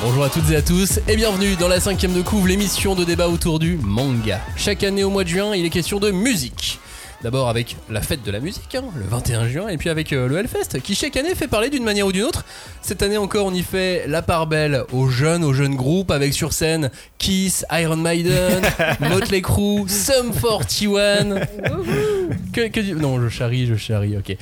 Bonjour à toutes et à tous et bienvenue dans la cinquième de couvre, l'émission de débat autour du manga. Chaque année au mois de juin, il est question de musique. D'abord avec la fête de la musique, hein, le 21 juin, et puis avec euh, le Hellfest, qui chaque année fait parler d'une manière ou d'une autre. Cette année encore, on y fait la part belle aux jeunes, aux jeunes groupes, avec sur scène Kiss, Iron Maiden, Motley Crue, Sum 41. Que, Non, je charrie, je charrie, ok.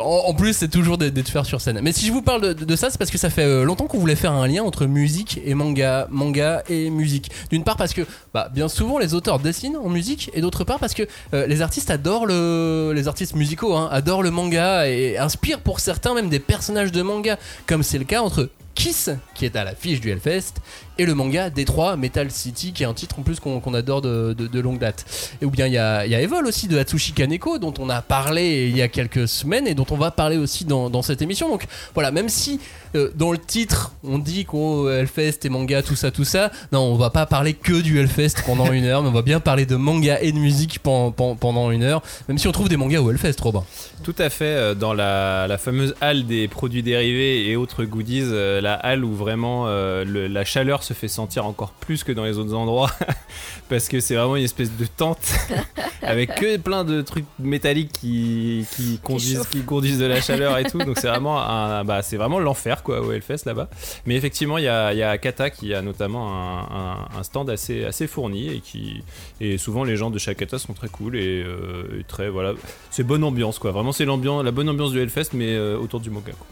En, plus, c'est toujours d'être faire sur scène. Mais si je vous parle de, de ça, c'est parce que ça fait euh, longtemps qu'on voulait faire un lien entre musique et manga, manga et musique. D'une part parce que, bah, bien souvent, les auteurs dessinent en musique, et d'autre part parce que euh, les artistes adorent le, les artistes musicaux, hein, adorent le manga et inspirent pour certains même des personnages de manga, comme c'est le cas entre Kiss, qui est à l'affiche du Hellfest, et le manga Détroit Metal City, qui est un titre en plus qu'on adore de, longue date. Et ou bien il y a, y Evol aussi de Hatsushi Kaneko, dont on a parlé il y a quelques semaines et dont on va parler aussi dans, cette émission. Donc voilà, même si euh, dans le titre on dit qu'on Hellfest et manga, tout ça, tout ça, non, on va pas parler que du Hellfest pendant une heure, mais on va bien parler de manga et de musique pen- pen- pendant une heure, même si on trouve des mangas au Hellfest, Robin. Tout à fait, euh, dans la, fameuse halle des produits dérivés et autres goodies, euh, la halle où vraiment euh, la chaleur se fait sentir encore plus que dans les autres endroits, parce que c'est vraiment une espèce de tente avec que plein de trucs métalliques qui, qui, conduisent, chauffent. qui conduisent de la chaleur et tout, donc c'est vraiment, un, bah, c'est vraiment l'enfer quoi au Hellfest là-bas. Mais effectivement, il y a, il y a Kata qui a notamment un, un- un stand assez, assez fourni et qui et souvent les gens de chaque Kata sont très cool et, euh, et très voilà, c'est bonne ambiance quoi. Vraiment c'est l'ambiance, la bonne ambiance du Hellfest mais euh, autour du manga. Quoi.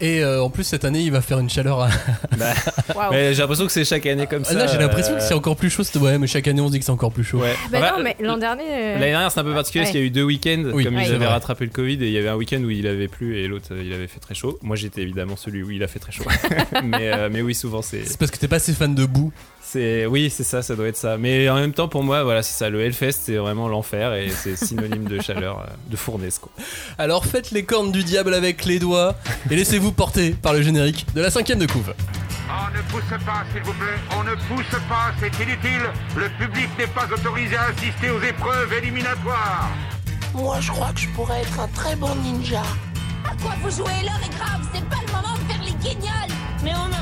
Et euh, en plus cette année il va faire une chaleur à... Bah, j'ai l'impression que c'est chaque année comme ça. Là j'ai l'impression euh, que c'est encore plus chaud, c'est- ouais mais chaque année on se dit que c'est encore plus chaud. Ouais. Bah Enfin, non, mais l'an dernier. euh, L'année dernière, c'est un peu particulier parce qu'il y a eu deux week-ends, Oui, comme Ouais. ils avaient vrai. rattrapé le Covid, et il y avait un week-end où il avait plu et l'autre euh, il avait fait très chaud. Moi j'étais évidemment celui où il a fait très chaud. mais, euh, mais oui, souvent c'est. C'est parce que t'es pas assez fan de boue. C'est Oui, c'est ça, ça doit être ça. Mais en même temps, pour moi, voilà, c'est ça. Le Hellfest, c'est vraiment l'enfer et c'est synonyme de chaleur, euh, de fournaise quoi. Alors faites les cornes du diable avec les doigts et laissez-vous porter par le générique de la cinquième de couve. On ne pousse pas, s'il vous plaît. On ne pousse pas, c'est inutile. Le public n'est pas autorisé à assister aux épreuves éliminatoires. Moi, je crois que je pourrais être un très bon ninja. À quoi vous jouez L'heure est grave, c'est pas le moment de faire les guignols Mais on rien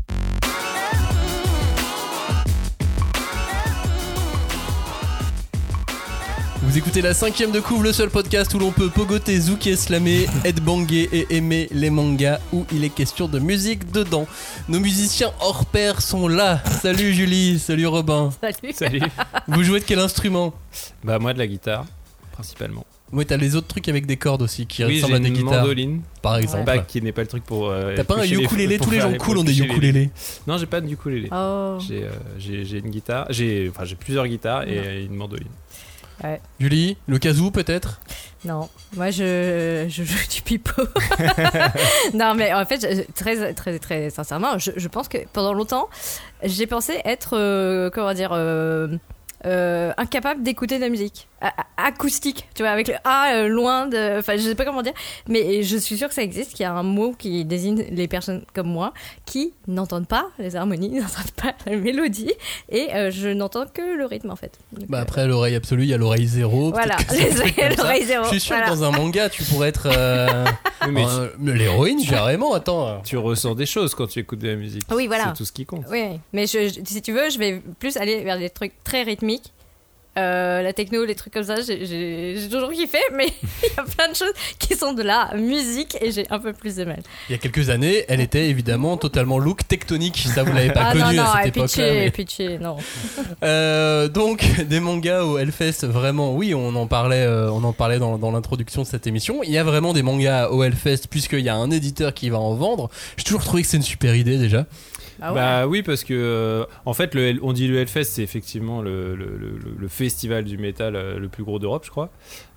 Vous écoutez la cinquième de couve, le seul podcast où l'on peut pogoter, zouker, slammer, headbanger et aimer les mangas où il est question de musique dedans. Nos musiciens hors pair sont là. Salut Julie, salut Robin. Salut. Salut. Vous jouez de quel instrument? Bah, moi de la guitare, principalement. Ouais, t'as les autres trucs avec des cordes aussi qui oui, ressemblent à des une guitares, mandoline. par exemple. Pas qui n'est pas le truc pour. euh, T'as pas un ukulélé Tous les gens cool ont des ukulélés. Non, j'ai pas de ukulélé. Oh. J'ai, euh, j'ai, j'ai une guitare, j'ai, enfin j'ai plusieurs guitares et une mandoline. Julie, le kazoo peut-être? Non, moi je, je joue du pipeau. non, mais en fait, très, très, très sincèrement, je, je pense que pendant longtemps, j'ai pensé être, euh, comment dire, euh, euh, incapable d'écouter de la musique. A- acoustique, tu vois, avec le A euh, loin de. Enfin, je sais pas comment dire, mais je suis sûre que ça existe, qu'il y a un mot qui désigne les personnes comme moi qui n'entendent pas les harmonies, n'entendent pas la mélodie, et euh, je n'entends que le rythme en fait. Donc, Bah euh, après l'oreille absolue, il y a l'oreille zéro. Voilà, l'oreille zéro. Je suis sûr voilà. que dans un manga, tu pourrais être euh, Oui, mais l'héroïne carrément. Attends. tu ressens des choses quand tu écoutes de la musique. Oui, voilà. C'est tout ce qui compte. Oui, oui. mais je, je- si tu veux, je vais plus aller vers des trucs très rythmiques. Euh, la techno, les trucs comme ça, j'ai- toujours kiffé, mais il y a plein de choses qui sont de la musique et j'ai un peu plus de mal. Il y a quelques années, elle était évidemment totalement look tectonique. Ça, vous l'avez pas ah connu non, non, à et cette époque-là. mais- pitché, non. Euh, donc des mangas au Hellfest, vraiment, oui, on en parlait, euh, on en parlait dans, dans l'introduction de cette émission. Il y a vraiment des mangas au Hellfest puisqu'il y a un éditeur qui va en vendre. J'ai toujours trouvé que c'est une super idée déjà. Ah. Bah oui, parce que euh, en fait, le, on dit le Hellfest, c'est effectivement le, le, le- le festival du métal euh, le plus gros d'Europe, je crois.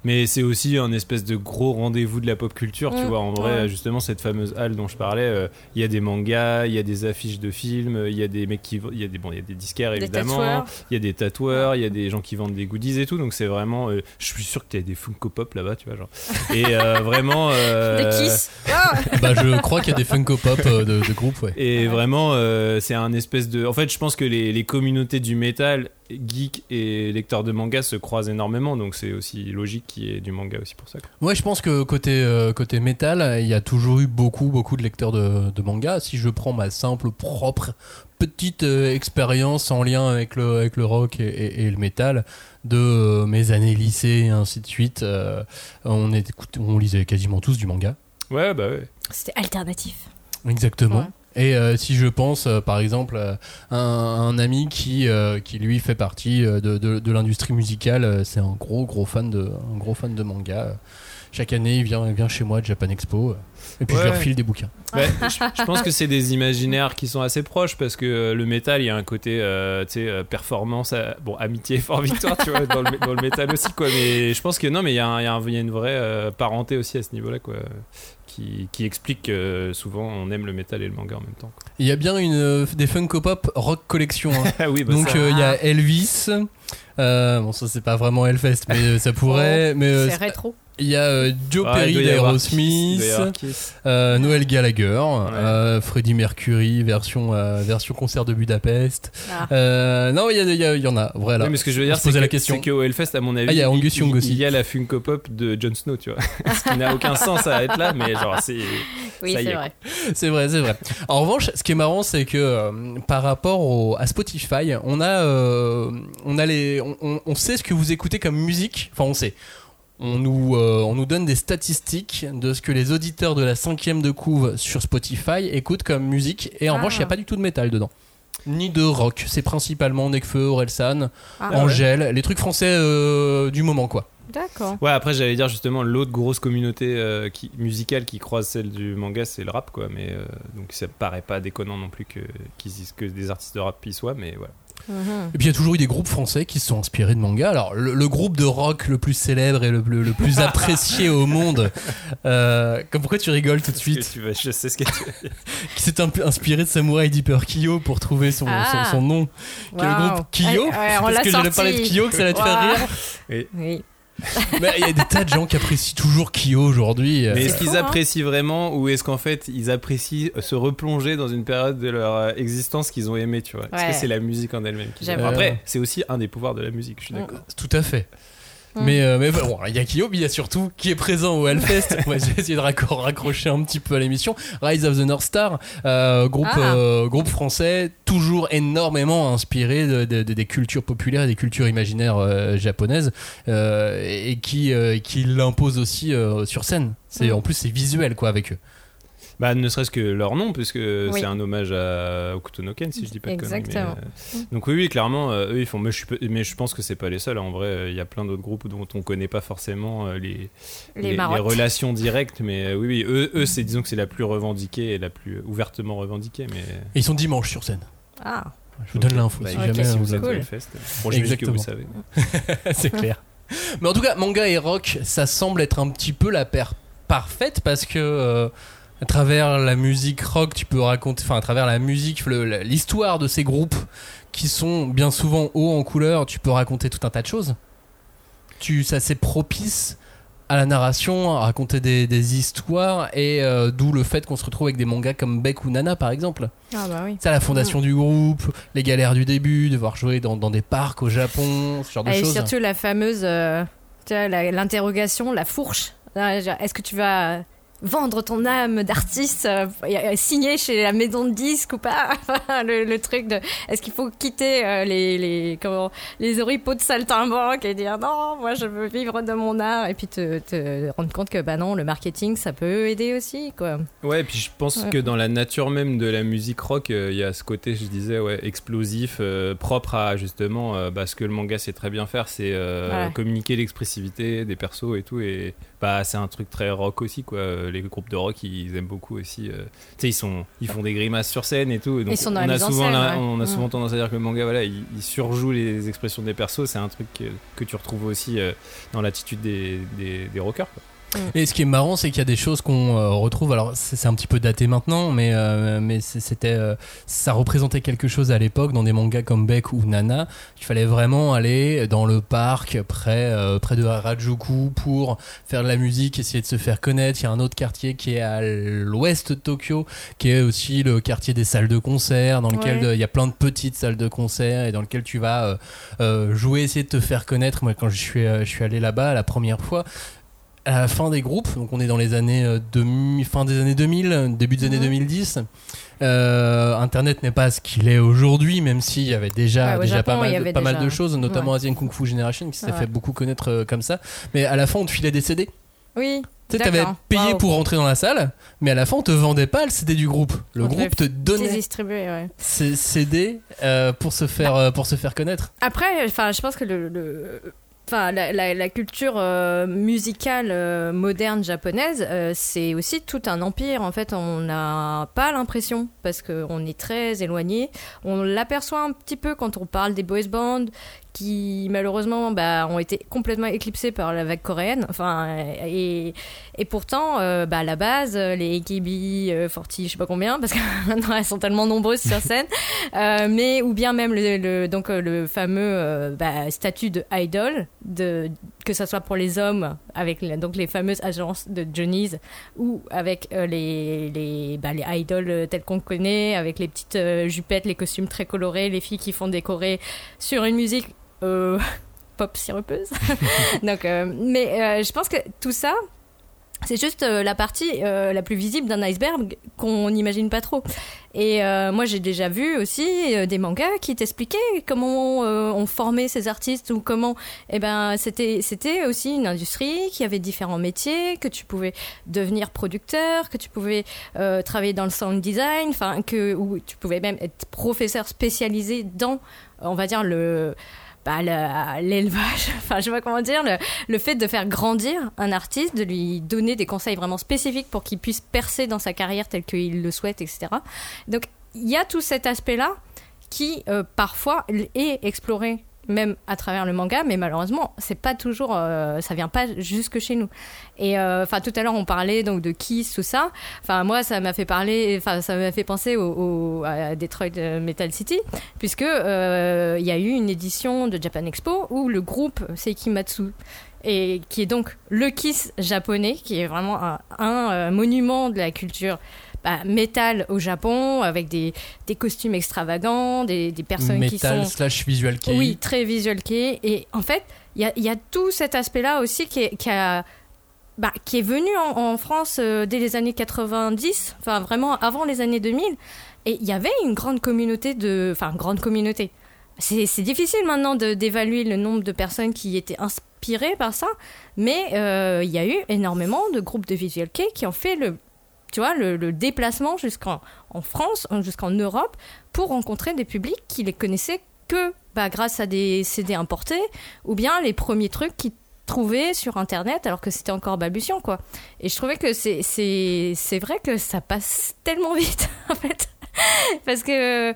Mais c'est aussi un espèce de gros rendez-vous de la pop culture, tu Mm, vois. En vrai, ouais. justement, cette fameuse halle dont je parlais, euh, il y a des mangas, il y a des affiches de films, il y a des mecs qui, il y a des bon, il y a des disquaires évidemment, il y a des tatoueurs, il y a des gens qui vendent des goodies et tout. Donc c'est vraiment, euh, je suis sûr que tu as des Funko Pop là-bas, tu vois, genre. Et euh, vraiment. euh, Des kiss. Ah Bah, je crois qu'il y a des Funko Pop euh, de, de groupe, ouais. Et vraiment, euh, c'est un espèce de. En fait, je pense que les, les communautés du métal, geek et lecteurs de manga se croisent énormément, donc c'est aussi logique qu'il y ait du manga aussi pour ça. quoi. Ouais, je pense que côté, euh, côté métal, il y a toujours eu beaucoup, beaucoup de lecteurs de, de manga. Si je prends ma simple, propre, petite euh, expérience en lien avec le, avec le rock et, et- et le métal de euh, mes années lycée et ainsi de suite, euh, on, est, écoute, on lisait quasiment tous du manga. Ouais, bah ouais. C'était alternatif. Exactement. Ouais. Et euh, si je pense, euh, par exemple, euh, un, un ami qui, qui lui fait partie de, de- de l'industrie musicale, c'est un gros gros fan de, un gros fan de manga. Chaque année, il vient, il vient chez moi à Japan Expo, et puis je Ouais. lui refile des bouquins. Ouais, je, je pense que c'est des imaginaires qui sont assez proches parce que euh, le métal, il y a un côté, euh, performance, euh, bon, amitié, fort victoire, tu vois, dans le, dans le métal aussi, quoi. Mais je pense que non, mais il y, a un- il y, a une vraie parenté aussi à ce niveau-là, quoi, qui, qui explique que souvent on aime le métal et le manga en même temps. quoi. Il y a bien une, euh, des Funko Pop rock collection. hein. Ah oui, bah Donc ça- euh, il y a Elvis. euh, bon, ça c'est pas vraiment Hellfest, mais euh, ça pourrait. mais euh, C'est rétro. Il y a euh, Joe Ouais, il Perry d'Aerosmith. Euh, Noël Gallagher, euh, Freddie Mercury, version, euh, version concert de Budapest. Ah. Euh, non, il y, en a, voilà. Oui, mais ce que je veux dire, c'est que, la question. c'est qu'au Hellfest, à mon avis, Ah, il y a Angus il- Young il- aussi. Il y a la Funko Pop de Jon Snow, tu vois. ce qui n'a aucun sens à être là, mais genre, c'est. Oui, Ça y c'est est, vrai. C'est vrai, c'est vrai. En revanche, ce qui est marrant, c'est que euh, par rapport au- à Spotify, on a, euh, on a les, on, on- on sait ce que vous écoutez comme musique. Enfin, on sait. On nous, euh, on nous donne des statistiques de ce que les auditeurs de la cinquième de couve sur Spotify écoutent comme musique. Et en Ah. revanche, il n'y a pas du tout de métal dedans. Ni de rock. C'est principalement Nekfeu, Orelsan, Ah, Angèle, les trucs français euh, du moment, quoi. D'accord. Ouais, après, j'allais dire justement, l'autre grosse communauté euh, qui, musicale qui croise celle du manga, c'est le rap, quoi. Mais euh, donc, ça paraît pas déconnant non plus que, qu'ils disent que des artistes de rap y soient, mais voilà. Mhm. Et puis il y a toujours eu des groupes français qui se sont inspirés de manga. Alors le, le groupe de rock le plus célèbre et le, le- le plus apprécié au monde, euh, comme pourquoi tu rigoles tout de suite, tu je sais ce que tu qui s'est inspiré de Samurai Deeper Kyo pour trouver son, Ah. son, son nom, qui est le groupe Kyo. Ouais, ouais, on parce que j'allais parler de Kyo que ça allait te faire rire. Oui. Mais il y a des tas de gens qui apprécient toujours Kyo aujourd'hui. Mais est-ce qu'ils hein. apprécient vraiment ou est-ce qu'en fait ils apprécient se replonger dans une période de leur euh, existence qu'ils ont aimé, tu vois? Est-ce que c'est la musique en elle-même qui J'avoue. Après, c'est aussi un des pouvoirs de la musique, je suis d'accord. Tout à fait. Mm. Mais, euh, mais bon, il y a Kyo, mais il y a surtout qui est présent au Hellfest. Moi, j'ai essayé de raccro- raccrocher un petit peu à l'émission. Rise of the North Star, euh, groupe, Ah. euh, groupe français, toujours énormément inspiré de- de- de- des cultures populaires et des cultures imaginaires euh, japonaises, et qui, qui l'impose aussi sur scène. C'est Mm. en plus c'est visuel quoi avec eux. Bah, ne serait-ce que leur nom, puisque Oui. c'est un hommage à Okuto no Ken, si je dis pas de conneries, mais, Exactement. euh, Donc oui, oui, clairement, euh, eux ils font. Mais je, suis mais je pense que c'est pas les seuls. hein. En vrai, euh, il y a plein d'autres groupes dont on connaît pas forcément euh, les, Les marottes. relations directes. Mais euh, oui, oui, eux, eux c'est disons que c'est la plus revendiquée et la plus ouvertement revendiquée. Mais Et ils sont dimanche sur scène. Ah. Je vous donne l'info Bah, si jamais si vous vous êtes cool. Hellfest. Bon, j'imagine que vous savez. c'est clair. Mais en tout cas, manga et rock, ça semble être un petit peu la paire parfaite parce que euh, à travers la musique rock, tu peux raconter, enfin à travers la musique, l'histoire de ces groupes qui sont bien souvent hauts en couleur, tu peux raconter tout un tas de choses. Tu, ça c'est propice à la narration, à raconter des, des histoires et euh, d'où le fait qu'on se retrouve avec des mangas comme Beck ou Nana par exemple. Ah bah oui. C'est la fondation du groupe, les galères du début, devoir jouer dans, dans des parcs au Japon, ce genre de Et choses. surtout la fameuse, euh, tu vois, la- l'interrogation, la fourche. Genre, Est-ce que tu vas vendre ton âme d'artiste, euh, signer chez la maison de disques ou pas le, le truc de, est-ce qu'il faut quitter euh, les, les, comment, les oripeaux de saltimbanque et dire non, moi je veux vivre de mon art et puis te, te rendre compte que bah non, le marketing ça peut aider aussi quoi. Ouais, et puis je pense Ouais. que dans la nature même de la musique rock, euh, il y a ce côté, je disais, ouais, explosif, propre à justement bah, ce que le manga sait très bien faire, c'est Ouais. communiquer l'expressivité des persos et tout. Et bah, c'est un truc très rock aussi, quoi. les groupes de rock, ils aiment beaucoup aussi. euh, tu sais, ils sont, ils font des grimaces sur scène et tout. et donc Ils sont dans on a souvent, scène, la- ouais. on a souvent tendance à dire que le manga, voilà, il, il surjoue les expressions des persos. C'est un truc que, que tu retrouves aussi euh, dans l'attitude des, des, des rockers. quoi. Et ce qui est marrant, c'est qu'il y a des choses qu'on euh, retrouve. Alors, c'est un petit peu daté maintenant, mais, euh, mais c'était, euh, ça représentait quelque chose à l'époque dans des mangas comme Beck ou Nana. Il fallait vraiment aller dans le parc près, euh, près de Harajuku pour faire de la musique, essayer de se faire connaître. Il y a un autre quartier qui est à l'ouest de Tokyo, qui est aussi le quartier des salles de concert, dans lequel Ouais. euh, il y a plein de petites salles de concert et dans lequel tu vas euh, jouer, essayer de te faire connaître. Moi, quand je suis, je suis allé là-bas la première fois, à la fin des groupes, donc on est dans les années euh, demi- fin des années 2000, début des années Mhm. 2010. euh, Internet n'est pas ce qu'il est aujourd'hui, même s'il y avait déjà, Ouais, déjà Japon, pas, mal, de- mal choses, notamment ouais. Asian Kung Fu Generation qui s'est Ouais. fait beaucoup connaître euh, comme ça. Mais à la fin, on te filait des CD. Oui. Tu D'accord. payé pour rentrer dans la salle, mais à la fin, on te vendait pas le CD du groupe. Le On groupe te donnait distribué, ouais. CD euh, pour se faire euh, pour se faire connaître. Après, je pense que le, le- enfin, la, la- la culture euh, musicale euh, moderne japonaise, euh, c'est aussi tout un empire. En fait, on n'a pas l'impression parce qu'on est très éloigné. On l'aperçoit un petit peu quand on parle des boys bands qui malheureusement bah, ont été complètement éclipsés par la vague coréenne. Enfin, et, et pourtant, euh, bah, à la base, les AKB, euh, 40, je sais pas combien, parce que maintenant elles sont tellement nombreuses sur scène, euh, mais ou bien même le, le- donc euh, le fameux bah, statut de idol, de que ça soit pour les hommes avec donc les fameuses agences de Johnny's ou avec les les bah, les idols euh, tels qu'on connaît, avec les petites jupettes, les costumes très colorés, les filles qui font décorer sur une musique euh, pop sirupeuse. donc, euh, mais euh, je pense que tout ça. C'est juste la partie la plus visible d'un iceberg qu'on n'imagine pas trop. Et moi, j'ai déjà vu aussi des mangas qui t'expliquaient comment on formait ces artistes ou comment, eh ben, c'était c'était aussi une industrie qui avait différents métiers, que tu pouvais devenir producteur, que tu pouvais travailler dans le sound design, enfin que ou tu pouvais même être professeur spécialisé dans, on va dire le bah, le- l'élevage, enfin je pas comment dire, le, le fait de faire grandir un artiste, de lui donner des conseils vraiment spécifiques pour qu'il puisse percer dans sa carrière telle qu'il le souhaite, etc. Donc il y a tout cet aspect-là qui euh, parfois est exploré même à travers le manga, mais malheureusement, c'est pas toujours, euh, ça vient pas jusque chez nous. Et euh, enfin, tout à l'heure, on parlait donc de Kiss, tout ça. Enfin, moi, ça m'a fait parler, enfin, ça m'a fait penser au, à Detroit euh, Metal City, puisque il y a eu une édition de Japan Expo où le groupe Seikimatsu et qui est donc le Kiss japonais, qui est vraiment un, monument de la culture bah, métal au Japon, avec des, des costumes extravagants, des, des personnes qui sont Metal slash visual kei. oui, très visual kei. Et en fait, il y a, il y a tout cet aspect-là aussi qui est, qui a- bah, qui est venu en, en France euh, dès les années 90, enfin vraiment avant les années 2000. Et il y avait une grande communauté de. Enfin, grande communauté. C'est difficile maintenant d'évaluer le nombre de personnes qui étaient inspirées par ça, mais euh, il y a eu énormément de groupes de visual kei qui ont fait le, tu vois, le, déplacement jusqu'en en France, en- jusqu'en Europe, pour rencontrer des publics qui les connaissaient que bah, grâce à des CD importés, ou bien les premiers trucs qu'ils trouvaient sur Internet alors que c'était encore balbutiant, quoi. Et je trouvais que c'est- c'est c'est vrai que ça passe tellement vite, en fait. Parce que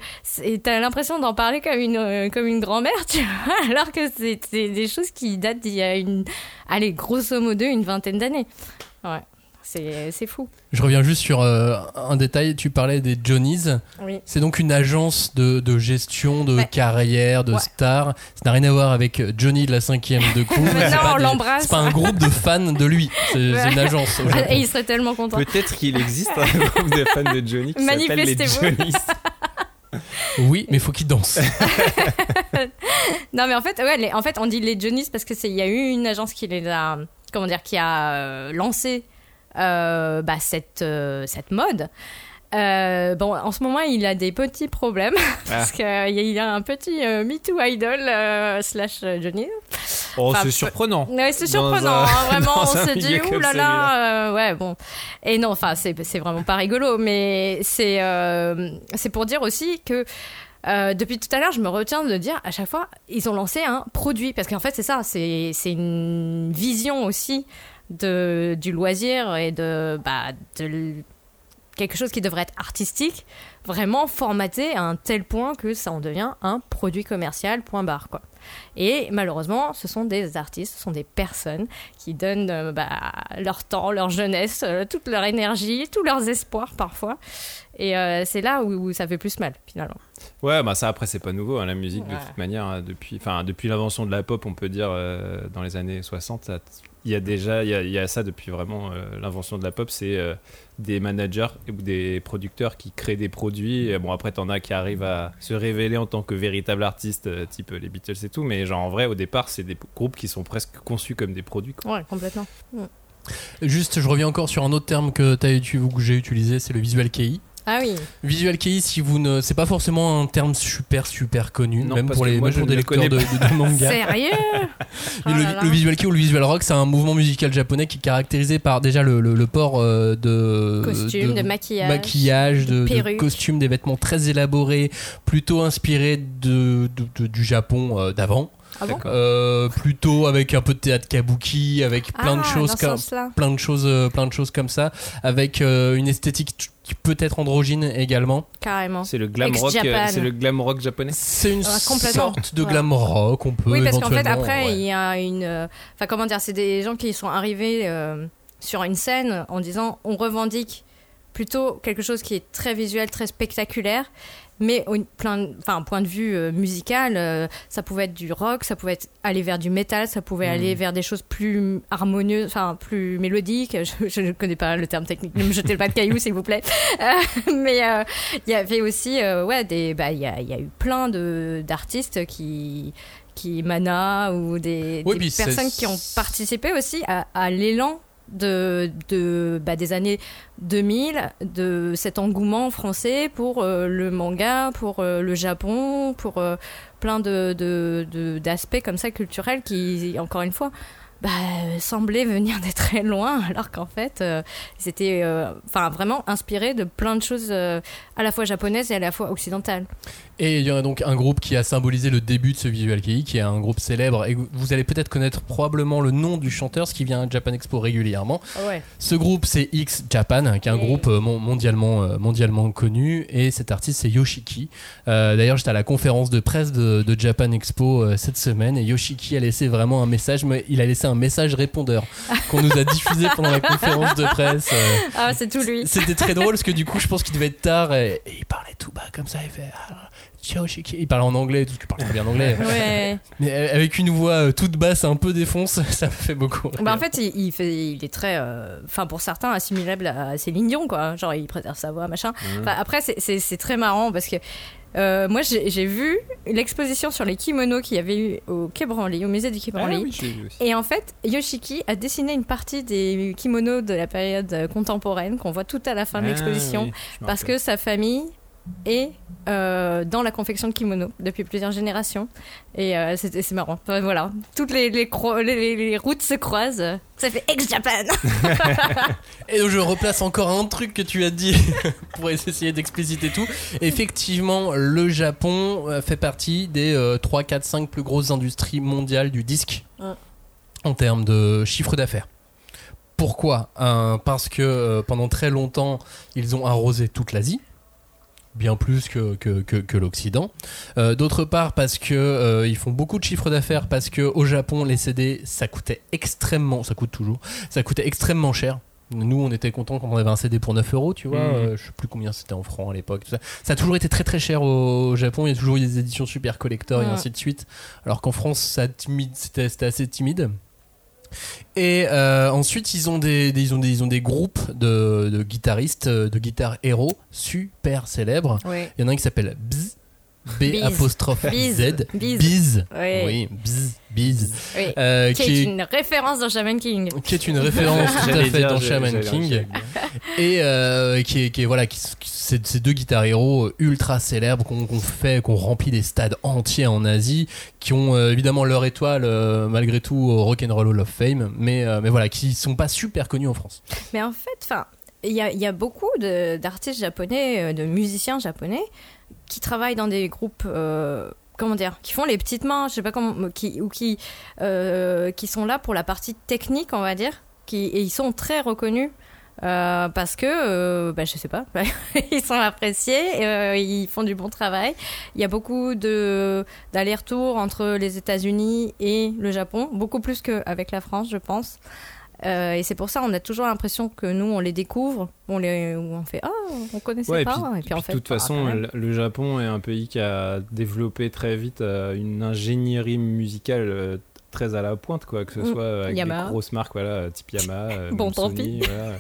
t'as l'impression d'en parler comme une, euh, comme une grand-mère, tu vois, alors que c'est c'est des choses qui datent d'il y a une, allez, grosso modo, une vingtaine d'années. Ouais, c'est fou. Je reviens juste sur euh, un détail. Tu parlais des Johnny's. Oui. C'est donc une agence de, de gestion de Ouais. carrière, de Ouais. stars. Ça n'a rien à voir avec Johnny de la cinquième de. Non, C'est pas on des- l'embrasse. C'est pas un groupe de fans de lui. C'est une agence. Et il serait tellement content. Peut-être qu'il existe un groupe de fans de Johnny qui s'appelle les Manifestez-vous. Johnnies. Oui, mais il faut qu'il danse. Non, mais en fait, ouais, les- en fait, on dit les Johnnies parce que c'est, il y a eu une agence qui les a, comment dire, qui a euh, lancé euh, bah, cette euh, cette mode. Euh, bon, en ce moment, il a des petits problèmes parce qu'il y a un petit euh, Me Too idol euh, slash euh, Johnny. Oh, Enfin, c'est surprenant. Ouais, c'est surprenant, un- hein, vraiment. On un se milieu dit, ouh là là, euh, ouais, bon. Et non, enfin, c'est vraiment pas rigolo, mais c'est euh, c'est pour dire aussi que euh, depuis tout à l'heure, je me retiens de dire à chaque fois, ils ont lancé un produit parce qu'en fait, c'est ça, c'est c'est une vision aussi de, du loisir et de, bah, de quelque chose qui devrait être artistique, vraiment formaté à un tel point que ça en devient un produit commercial, point barre, quoi. Et malheureusement, ce sont des artistes, ce sont des personnes qui donnent euh, bah, leur temps, leur jeunesse, euh, toute leur énergie, tous leurs espoirs parfois. Et euh, c'est là où, où ça fait plus mal, finalement. Ouais, bah ça après c'est pas nouveau, hein, la musique de toute manière, hein, depuis, enfin depuis l'invention de la pop, on peut dire euh, dans les années 60, ça- il y a déjà, il y a, il y a ça depuis vraiment euh, l'invention de la pop, c'est euh, des managers ou des producteurs qui créent des produits. Et bon après t'en as qui arrivent à se révéler en tant que véritables artistes, euh, type les Beatles et tout, mais genre en vrai au départ c'est des groupes qui sont presque conçus comme des produits. quoi. Ouais, complètement. Juste, je reviens encore sur un autre terme que, ou que j'ai utilisé, c'est le visual kei. Ah oui, Visual kei, si vous ne, c'est pas forcément un terme super super connu, Non, même pour les, moi, même pour des le lecteurs de, de- de manga. sérieux? Oh le, visual kei ou le visual rock, c'est un mouvement musical japonais qui est caractérisé par déjà le, le- le port euh, de Costume, de maquillage, maquillage, de, de costumes, des vêtements très élaborés, plutôt inspirés de, de- de- du Japon euh, d'avant. Ah bon. Euh, plutôt avec un peu de théâtre kabuki, avec plein de Ah, choses comme plein de choses, euh, plein de choses comme ça, avec euh, une esthétique qui peut être androgyne également. Carrément. C'est le glam rock, c'est le glam rock japonais. C'est une Ah, sorte de Ouais. glam rock, on peut Oui, parce qu'en fait, après, ouais. il y a une. euh, Enfin, comment dire, c'est des gens qui sont arrivés euh, sur une scène en disant on revendique plutôt quelque chose qui est très visuel, très spectaculaire. Mais au plein, enfin, point de vue euh, musical, euh, ça pouvait être du rock, ça pouvait être aller vers du métal, ça pouvait aller vers des choses plus harmonieuses, enfin plus mélodiques. Je, ne connais pas le terme technique, ne me jetez pas de cailloux s'il vous plaît. Euh, mais il y avait aussi, ouais, des, bah, il y a, y a eu plein de d'artistes qui qui Mana ou des, Oui, personnes qui ont participé aussi à, à l'élan de, bah, des années 2000, de cet engouement français pour euh, le manga, pour euh, le Japon, pour euh, plein de- d'aspects comme ça culturels qui, encore une fois, bah, semblaient venir de très loin, alors qu'en fait, euh, c'était euh, enfin vraiment inspiré de plein de choses euh, à la fois japonaises et à la fois occidentales. Et il y en a donc un groupe qui a symbolisé le début de ce visual kei, qui est un groupe célèbre, et vous allez peut-être connaître probablement le nom du chanteur, ce qui vient à Japan Expo régulièrement. Ouais. Ce groupe, c'est X Japan, qui est un groupe euh, mon- mondialement, euh, mondialement connu, et cet artiste, c'est Yoshiki. Euh, D'ailleurs, j'étais à la conférence de presse de, de Japan Expo euh, cette semaine, et Yoshiki a laissé vraiment un message, mais il a laissé un message répondeur qu'on nous a diffusé pendant la conférence de presse. euh, Ah, c'est tout lui. c'était très drôle parce que du coup, je pense qu'il devait être tard et, et il parlait tout bas comme ça. Il fait ah. Il parlait en anglais, tout ce qu'il parle très bien anglais. Ouais. Mais euh, avec une voix euh, toute basse, un peu défonce, ça me fait beaucoup. rire. Bah en fait, il, il fait, il est très, euh, enfin pour certains assimilable à Céline Dion quoi. Genre il préserve sa voix machin. Enfin, après c'est très marrant parce que euh, moi j'ai vu l'exposition sur les kimonos qu'il y avait eu au Quai Branly, au musée du Quai Ah Branly. oui, vu aussi. Et en fait, Yoshiki a dessiné une partie des kimonos de la période contemporaine qu'on voit tout à la fin de Ah l'exposition oui, parce que sa famille est euh, dans la confection de kimonos depuis plusieurs générations. Et euh, c'est marrant. Enfin, voilà, toutes les, les, cro- les, les- les routes se croisent. Ça fait ex-Japan Et donc, je replace encore un truc que tu as dit pour essayer d'expliciter tout. Effectivement, le Japon euh, fait partie des euh, 3, 4, 5 plus grosses industries mondiales du disque Ouais. en termes de chiffre d'affaires. Pourquoi? Parce que pendant très longtemps, ils ont arrosé toute l'Asie. Bien plus que, que, que, que l'Occident. Euh, D'autre part, parce que euh, ils font beaucoup de chiffre d'affaires, parce que au Japon, les CD, ça coûtait extrêmement, ça coûte toujours, ça coûtait extrêmement cher. Nous, on était contents quand on avait un CD pour 9 euros, tu vois. Mhm. Euh, je sais plus combien c'était en francs à l'époque. Ça. ça a toujours été très très cher au Japon. Il y a toujours eu des éditions super collector et ainsi de suite. Alors qu'en France, c'était assez timide. Et euh, ensuite, ils ont des, des- ils ont des, ils ont des groupes de, de guitaristes, euh, de guitares héros super célèbres. Oui. Il y en a un qui s'appelle Bz, B Biz. apostrophe Biz. Z, Biz. Biz. Oui. Biz. Oui. Euh, Qui est une référence dans Shaman King. qui est une référence tout à fait dire, dans Shaman King et euh, qui est, qui est- voilà qui, qui- c'est ces deux guitares héros ultra célèbres qu'on qu'on fait qu'on remplit des stades entiers en Asie qui ont euh, évidemment leur étoile euh, malgré tout au Rock and Roll Hall of Fame mais euh, mais voilà qui sont pas super connus en France Mais en fait, enfin, il y a, il y a beaucoup d'artistes japonais, euh, de musiciens japonais, qui travaillent dans des groupes. euh, Comment dire Qui font les petites mains, je sais pas comment, ou qui, euh, qui sont là pour la partie technique, on va dire, qui, et ils sont très reconnus. euh, parce que, euh, bah, je sais pas, ils sont appréciés, ils font du bon travail. Il y a beaucoup de d'allers-retours entre les États-Unis et le Japon, beaucoup plus qu'avec la France, je pense. Euh, et c'est pour ça on a toujours l'impression que nous on les découvre, on les, on fait ah on connaissait Ouais, et pas, puis, et puis en fait de toute bah, façon, le Japon est un pays qui a développé très vite euh, une ingénierie musicale euh, très à la pointe, quoi, que ce Mm. soit avec Yamaha. des grosses marques, voilà, type Yamaha, Bon, tant Sony, voilà.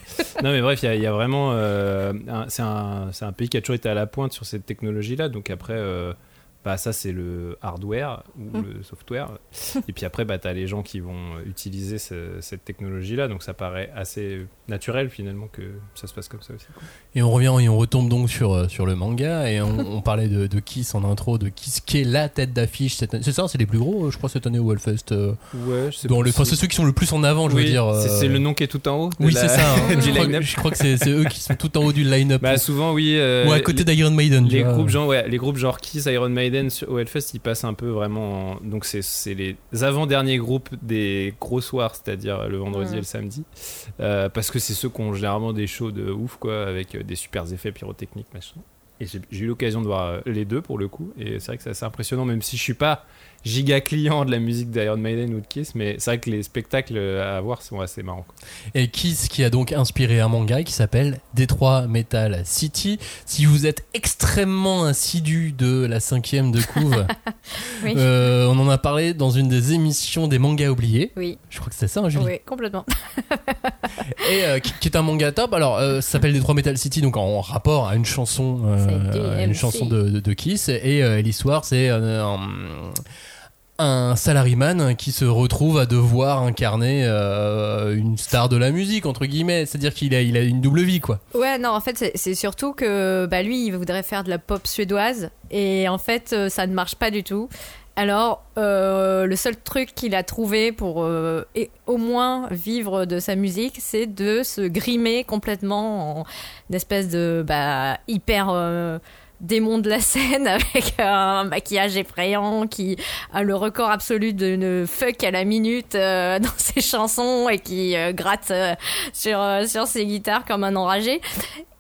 non, mais bref, il y a- il y, a vraiment, euh, c'est un, c'est un pays qui a toujours été à la pointe sur cette technologie-là. Donc après, euh, bah, ça c'est le hardware ou Mm. le software. Et puis après, bah, tu as les gens qui vont utiliser ce- cette technologie-là. Donc ça paraît assez naturel finalement que ça se passe comme ça aussi. Et on revient et on retombe donc sur, euh, sur le manga et on, on parlait de, de Kiss en intro, de Kiss qui est la tête d'affiche cette année. C'est ça, c'est les plus gros, euh, je crois, cette année au Hellfest. euh, Ouais, je sais enfin, c'est ceux qui sont le plus en avant, je veux dire. c'est- euh, c'est le nom qui est tout en haut. Oui, c'est ça. hein. du je, crois, line-up. je crois que c'est eux qui sont tout en haut du line-up. Bah souvent oui. euh, Ou à côté d'Iron Maiden. Les groupes, genre, ouais, les groupes genre Kiss, Iron Maiden sur, au Hellfest, ils passent un peu vraiment. en- Donc, c'est c'est les avant-derniers groupes des gros soirs, c'est-à-dire le vendredi et le samedi. Euh, parce que c'est ceux qui ont généralement des shows de ouf, quoi, avec euh, des super effets pyrotechniques, machin. Et j'ai j'ai eu l'occasion de voir euh, les deux pour le coup. Et c'est vrai que c'est assez impressionnant, même si je suis pas giga client de la musique d'Iron Maiden ou de Kiss. Mais c'est vrai que les spectacles à voir sont assez marrants. quoi. Et Kiss qui a donc inspiré un manga qui s'appelle Detroit Metal City. Si vous êtes extrêmement assidu de la cinquième de couve, Oui. euh, on en a parlé dans une des émissions des mangas oubliés. Oui, Je crois que c'était ça, hein, Julie. oui, complètement. Et euh, qui, qui est un manga top. Alors, euh, ça s'appelle Detroit Metal City, donc en rapport à une chanson, euh, à une chanson de, de- de Kiss. Et euh, l'histoire, c'est euh, un, salaryman qui se retrouve à devoir incarner euh, une star de la musique, entre guillemets. C'est-à-dire qu'il a, il a une double vie, quoi. Ouais, non, en fait, c'est- surtout que bah, lui, il voudrait faire de la pop suédoise et en fait, euh, ça ne marche pas du tout. Alors, euh, le seul truc qu'il a trouvé pour et au moins vivre de sa musique, c'est de se grimer complètement en espèce de bah, hyper démon de la scène avec un maquillage effrayant qui a le record absolu d'une fuck à la minute euh, dans ses chansons et qui euh, gratte euh, sur, sur ses guitares comme un enragé.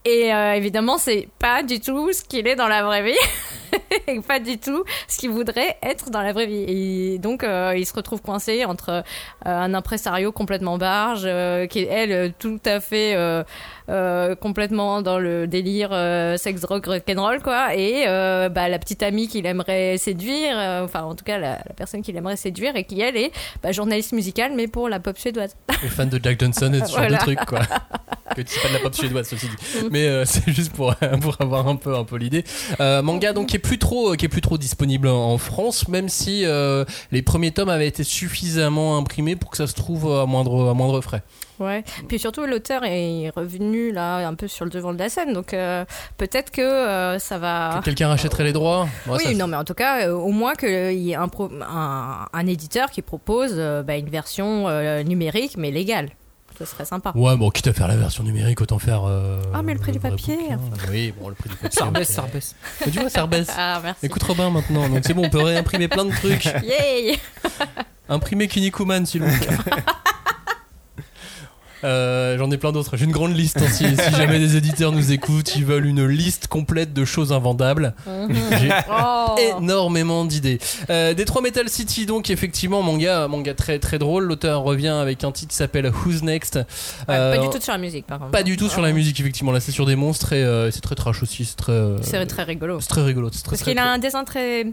Et évidemment, c'est pas du tout ce qu'il est dans la vraie vie. et pas du tout ce qu'il voudrait être dans la vraie vie. Et donc, il se retrouve coincé entre un impresario complètement barge, qui est, elle, tout à fait euh, complètement dans le délire euh, sex, rock, rock'n'roll, quoi. Et euh, bah, la petite amie qu'il aimerait séduire, euh, enfin, en tout cas, la, la personne qu'il aimerait séduire, et qui, elle, est bah, journaliste musicale, mais pour la pop suédoise. Les fans de Jack Johnson et ce genre Voilà. de trucs, quoi. que c'est pas de la pop suédoise, ceci dit. Mais euh, c'est juste pour, pour avoir un peu, un peu l'idée. Euh, manga, donc, qui est plus trop, qui est plus trop disponible en, en France, même si euh, les premiers tomes avaient été suffisamment imprimés pour que ça se trouve à moindre, à moindre frais. Ouais. Puis surtout, l'auteur est revenu là un peu sur le devant de la scène, donc euh, peut-être que euh, ça va. Que quelqu'un rachèterait les droits Ouais, oui, ça- non, mais en tout cas, euh, au moins qu'il y ait un, pro- un, un éditeur qui propose euh, bah, une version euh, numérique mais légale. Ce serait sympa. Ouais, bon, quitte à faire la version numérique, autant faire. euh, Ah, mais le prix du vrai papier, bouquin. Oui, bon, le prix du papier. Ça rebaisse, ça rebaisse. Mais tu vois, ça rebaisse. Ah, merci. Écoute Robin maintenant, donc c'est bon, on peut réimprimer plein de trucs. Yay Imprimer Kinnikuman, s'il vous plaît. Euh, J'en ai plein d'autres. J'ai une grande liste. hein, si, si jamais des éditeurs nous écoutent, ils veulent une liste complète de choses invendables. J'ai Oh. énormément d'idées. Euh, Détroit Metal City, donc effectivement, manga, manga très très drôle. L'auteur revient avec un titre qui s'appelle Who's Next? Ouais, Euh, Pas du tout sur la musique, par contre. pas du tout sur la musique, effectivement. Là, c'est sur des monstres et euh, c'est très trash aussi. C'est très, euh, C'est très rigolo. c'est très rigolo. c'est Très, Parce très, qu'il a un dessin très,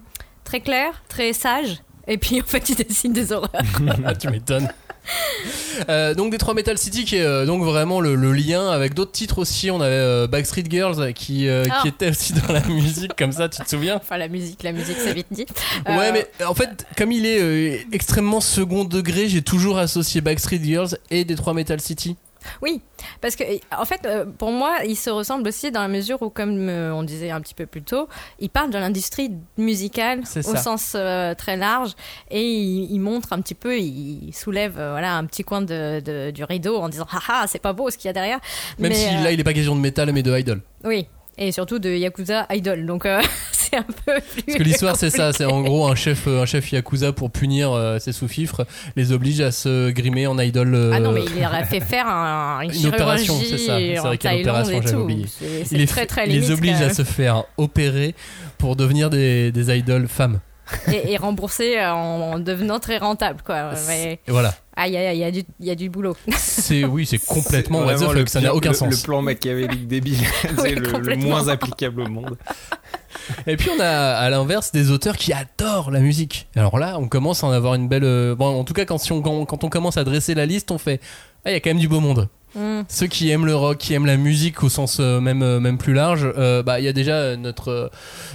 très clair, très sage, et puis en fait, il dessine des horreurs. Ah, tu m'étonnes. Euh, donc Détroit Metal City qui est euh, donc vraiment le, le lien avec d'autres titres aussi on avait euh, Backstreet Girls qui, euh, Ah. qui était aussi dans la musique comme ça tu te souviens? Enfin, la musique, la musique, c'est vite dit. ouais mais en fait comme il est euh, extrêmement second degré j'ai toujours associé Backstreet Girls et Détroit Metal City Oui, parce que en fait, euh, pour moi, ils se ressemblent aussi dans la mesure où, comme euh, on disait un petit peu plus tôt, ils parlent de l'industrie musicale au sens euh, très large et ils, ils montrent un petit peu, ils soulèvent euh, voilà un petit coin de, de- du rideau en disant haha c'est pas beau ce qu'il y a derrière. même Mais, si euh, là il est pas question de métal mais de idol oui. Et surtout de Yakuza Idol. Donc, euh, c'est un peu plus. Parce que l'histoire c'est ça, c'est en gros un chef, euh, un chef yakuza pour punir euh, ses sous-fifres, les oblige à se grimer en idol. euh, Ah non, mais il leur a fait faire un, une, Une opération, c'est ça. C'est vrai qu'il y a une Thaïlande opération, j'avais oublié. C'est il c'est les, très très il les limite. oblige à se faire opérer pour devenir des, des idoles femmes. et, et rembourser en, en devenant très rentable, quoi. Mais, Et voilà. ah, il y y, a du- il y a du boulot. C'est oui, c'est complètement what the Vraiment fuck, le ça n'a aucun le- sens. Le plan machiavélique débile, c'est Oui, le- moins applicable au monde. Et puis on a à l'inverse des auteurs qui adorent la musique. Alors là, on commence à en avoir une belle. euh, Bon, en tout cas, quand, si on, quand, quand on commence à dresser la liste, on fait. Ah, il y a quand même du beau monde. Mm. Ceux qui aiment le rock, qui aiment la musique au sens euh, même, euh, même plus large, euh, bah il y a déjà notre,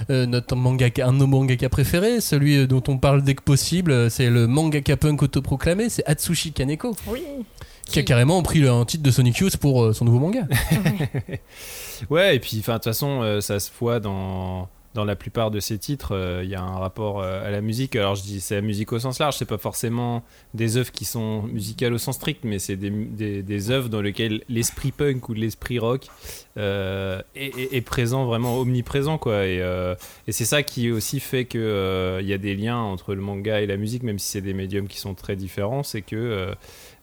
euh, notre mangaka, un de nos mangaka préférés, celui dont on parle dès que possible, c'est le mangaka punk autoproclamé, c'est Atsushi Kaneko, Oui. qui a carrément pris le- un titre de Sonic Youth pour euh, son nouveau manga. Ouais, et puis enfin, de toute façon, euh, ça se voit dans, dans la plupart de ces titres. euh, Il y a un rapport euh, à la musique. Alors je dis c'est la musique au sens large, c'est pas forcément des œuvres qui sont musicales au sens strict, mais c'est des, des, œuvres dans lesquelles l'esprit punk ou l'esprit rock euh, est, présent, vraiment omniprésent. Quoi. Et, et c'est ça qui aussi fait qu'il il y a des liens entre le manga et la musique, même si c'est des médiums qui sont très différents, c'est que.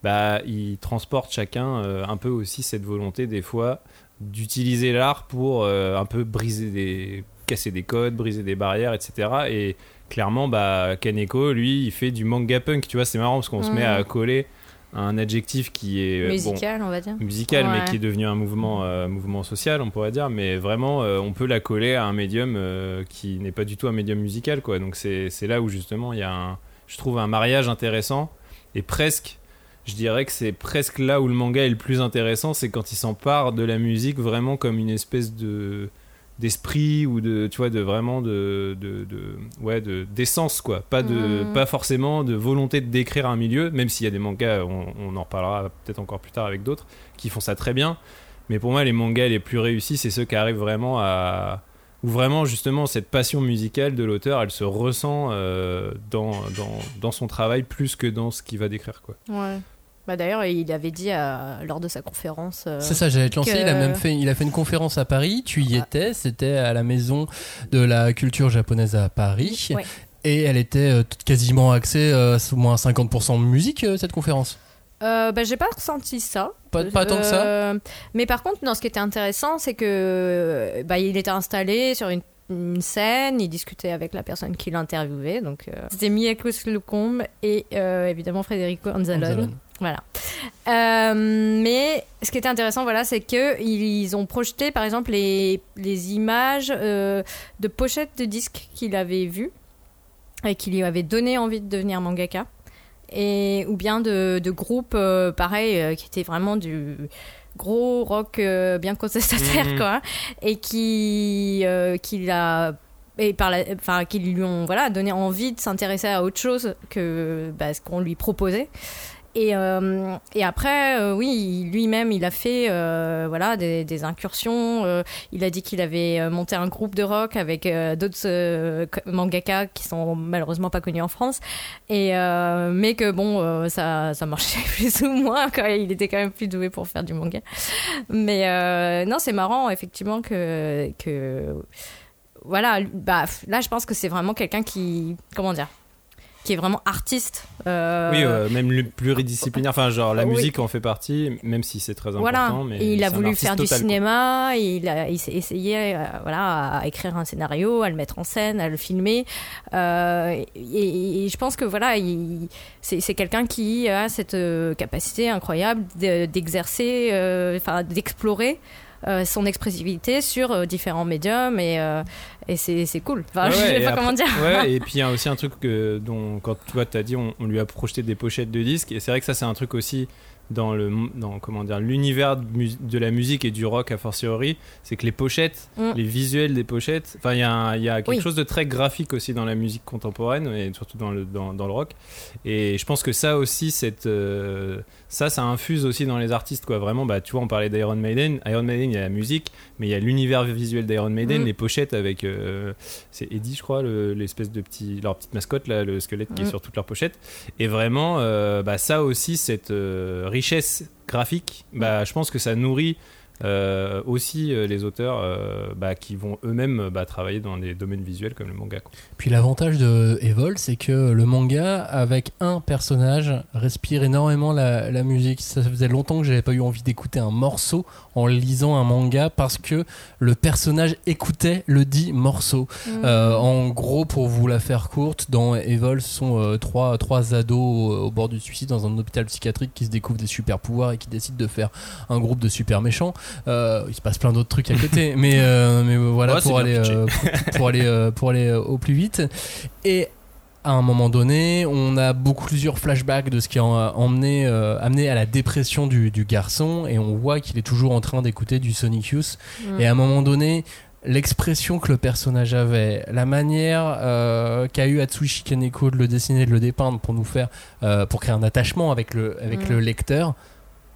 bah, ils transportent chacun un peu aussi cette volonté des fois d'utiliser l'art pour un peu briser des casser des codes, briser des barrières, etc. Et clairement, bah, Kaneko, lui, il fait du manga punk. Tu vois, c'est marrant parce qu'on se met Mhm. à coller un adjectif qui est euh, bon, Musical, on va dire. musical, mais qui est devenu un mouvement, euh, mouvement social, on pourrait dire. Mais vraiment, euh, on peut la coller à un médium euh, qui n'est pas du tout un médium musical, quoi. Donc c'est c'est là où justement il y a un, je trouve un mariage intéressant et presque. Je dirais que c'est presque là où le manga est le plus intéressant, c'est quand il s'empare de la musique vraiment comme une espèce de d'esprit ou de tu vois de vraiment de, de, de- ouais de d'essence quoi pas de Mhm. pas forcément de volonté de décrire un milieu même s'il y a des mangas on, on en reparlera peut-être encore plus tard avec d'autres qui font ça très bien mais pour moi les mangas les plus réussis c'est ceux qui arrivent vraiment à où vraiment justement cette passion musicale de l'auteur elle se ressent euh, dans, dans, dans son travail plus que dans ce qu'il va décrire quoi Ouais. Bah d'ailleurs, il avait dit euh, lors de sa conférence. euh, C'est ça, j'allais te lancer. que- Il a même fait, il a fait une conférence à Paris. Tu y Ah. étais. C'était à la maison de la culture japonaise à Paris. Ouais. Et elle était euh, quasiment axée euh, au moins 50% musique, cette conférence. Euh, bah, j'ai pas ressenti ça. Pas, pas tant que ça. Mais par contre, non, ce qui était intéressant, c'est que bah, il était installé sur une, une scène, il discutait avec la personne qui l'interviewait. Donc, euh, c'était Miyako Slocombe et évidemment Federico Anzalone. Voilà. Euh, mais ce qui était intéressant, voilà, c'est que ils ont projeté, par exemple, les, les images euh, de pochettes de disques qu'il avait vues et qui lui avaient donné envie de devenir mangaka. Et, ou bien de, de groupes, euh, pareil, euh, qui étaient vraiment du gros rock bien contestataire, Mhm. quoi. Et qui, qui l'a et par la, enfin, qui lui ont voilà donné envie de s'intéresser à autre chose que bah, ce qu'on lui proposait. Et, euh, et après, euh, oui, lui-même, il a fait euh, voilà des, incursions. il a dit qu'il avait monté un groupe de rock avec d'autres mangaka qui sont malheureusement pas connus en France. Et mais que bon, ça ça marchait plus ou moins. Quand il était quand même plus doué pour faire du manga. Mais non, c'est marrant effectivement que que voilà. Bah là, je pense que c'est vraiment quelqu'un qui comment dire qui est vraiment artiste. euh, oui euh, même le pluridisciplinaire enfin genre la Oui. musique en fait partie même si c'est très important Voilà, mais et il a voulu faire du total, cinéma, il, a, essayé euh, voilà, à écrire un scénario, à le mettre en scène, à le filmer. Et, et je pense que voilà, il- c'est quelqu'un qui a cette capacité incroyable de- d'exercer, enfin d'explorer. Euh, son expressivité sur euh, différents médiums et, euh, et c'est c'est cool. Enfin, Ouais, je sais et pas après- comment dire. Ouais, et puis il y a aussi un truc que, dont, quand tu vois, as dit, on, on lui a projeté des pochettes de disques, et c'est vrai que ça, c'est un truc aussi dans le dans comment dire l'univers de, la musique et du rock a fortiori c'est que les pochettes Mm. les visuels des pochettes enfin il y y a quelque Oui. chose de très graphique aussi dans la musique contemporaine et surtout dans le dans, dans le rock et je pense que ça aussi cette euh, ça ça infuse aussi dans les artistes quoi vraiment bah tu vois on parlait d'Iron Maiden Iron Maiden il y a la musique mais il y a l'univers visuel d'Iron Maiden Mm. les pochettes avec euh, c'est Eddie je crois le- l'espèce de petit leur petite mascotte là le squelette qui est Mm. sur toutes leurs pochettes et vraiment euh, bah, ça aussi cette richesse graphique bah je pense que ça nourrit euh, aussi euh, les auteurs euh, bah, qui vont eux-mêmes bah, travailler dans des domaines visuels comme le manga. quoi. Puis l'avantage de Evol, c'est que le manga, avec un personnage, respire énormément la, la musique. Ça faisait longtemps que j'avais pas eu envie d'écouter un morceau en lisant un manga parce que le personnage écoutait le dit morceau. Euh, en gros, pour vous la faire courte, dans Evol, ce sont euh, trois, trois ados au, au bord du suicide dans un hôpital psychiatrique qui se découvrent des super pouvoirs et qui décident de faire un groupe de super méchants. Euh, il se passe plein d'autres trucs à côté, mais, euh, mais voilà Ouais, c'est pour, aller, euh, pour, pour aller, euh, pour aller euh, au plus vite. Et à un moment donné, on a beaucoup plusieurs flashbacks de ce qui a emmené, euh, amené à la dépression du, du garçon, et on voit qu'il est toujours en train d'écouter du Sonic Youth. Mm. Et à un moment donné, l'expression que le personnage avait, la manière euh, qu'a eu Atsushi Kaneko de le dessiner, de le dépeindre pour nous faire, euh, pour créer un attachement avec le, avec Mm. le lecteur,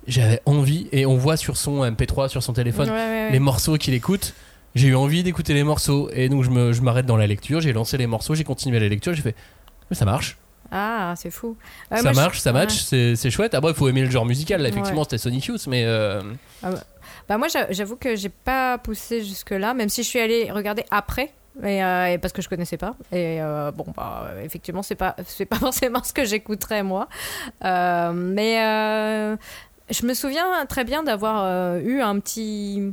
j'avais envie, et on voit sur son MP3, sur son téléphone, Ouais, ouais, ouais. les morceaux qu'il écoute. J'ai eu envie d'écouter les morceaux, et donc je me- je m'arrête dans la lecture, j'ai lancé les morceaux, j'ai continué la lecture, j'ai fait, mais ça marche. Ah, c'est fou. Ça moi, je- marche, ça match, c'est c'est chouette. Après, il faut aimer le genre musical. Là, effectivement, c'était Sonic Youth, mais euh, Bah moi j'a- j'avoue que j'ai pas poussé jusque là, même si je suis allée regarder après. Et, euh, et parce que je connaissais pas et euh, bon bah effectivement c'est pas c'est pas forcément ce que j'écouterais moi Euh, mais je me souviens très bien d'avoir euh, eu un petit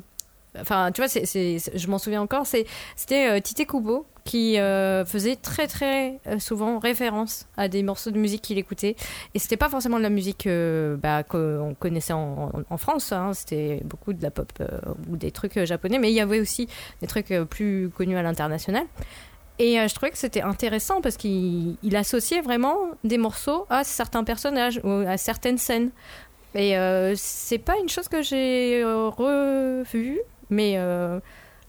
enfin tu vois je m'en souviens encore c'était euh, Tite Kubo qui euh, faisait très très souvent référence à des morceaux de musique qu'il écoutait et c'était pas forcément de la musique bah, qu'on connaissait en, France, hein. c'était beaucoup de la pop ou des trucs japonais, mais il y avait aussi des trucs plus connus à l'international. Et je trouvais que c'était intéressant parce qu'il il associait vraiment des morceaux à certains personnages ou à certaines scènes. Et euh, c'est pas une chose que j'ai euh, revue, mais euh,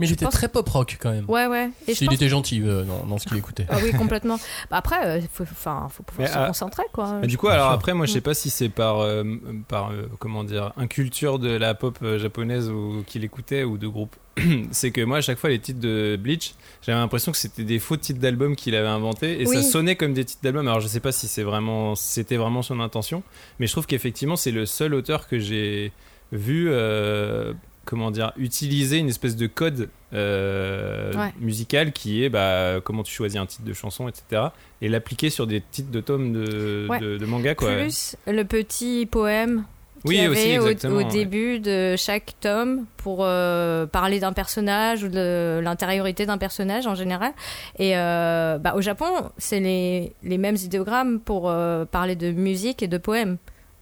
mais était pense- très pop rock quand même. ouais, ouais. Et je il pense- était gentil euh, dans, dans ce qu'il écoutait. Ah oui, complètement. Bah, après, il faut, enfin, faut pouvoir Mais, se ah, concentrer, quoi. Mais du coup, alors après, moi, je sais Mm. pas si c'est par, euh, par euh, comment dire, inculture de la pop euh, japonaise ou qu'il écoutait ou de groupe. c'est que moi, à chaque fois, les titres de Bleach, j'avais l'impression que c'était des faux titres d'albums qu'il avait inventés et ça sonnait comme des titres d'albums. Alors, je sais pas si c'est vraiment, c'était vraiment son intention, mais je trouve qu'effectivement, c'est le seul auteur que j'ai vu. euh, comment dire, utiliser une espèce de code euh, Ouais. musical qui est bah, comment tu choisis un titre de chanson, etc. Et l'appliquer sur des titres de tomes de, Ouais. de, de manga, quoi. Plus le petit poème Oui, y aussi, avait au- exactement, au, ouais. début de chaque tome pour euh, parler d'un personnage ou de l'intériorité d'un personnage en général. Et euh, bah, au Japon, c'est les, les mêmes idéogrammes pour euh, parler de musique et de poèmes.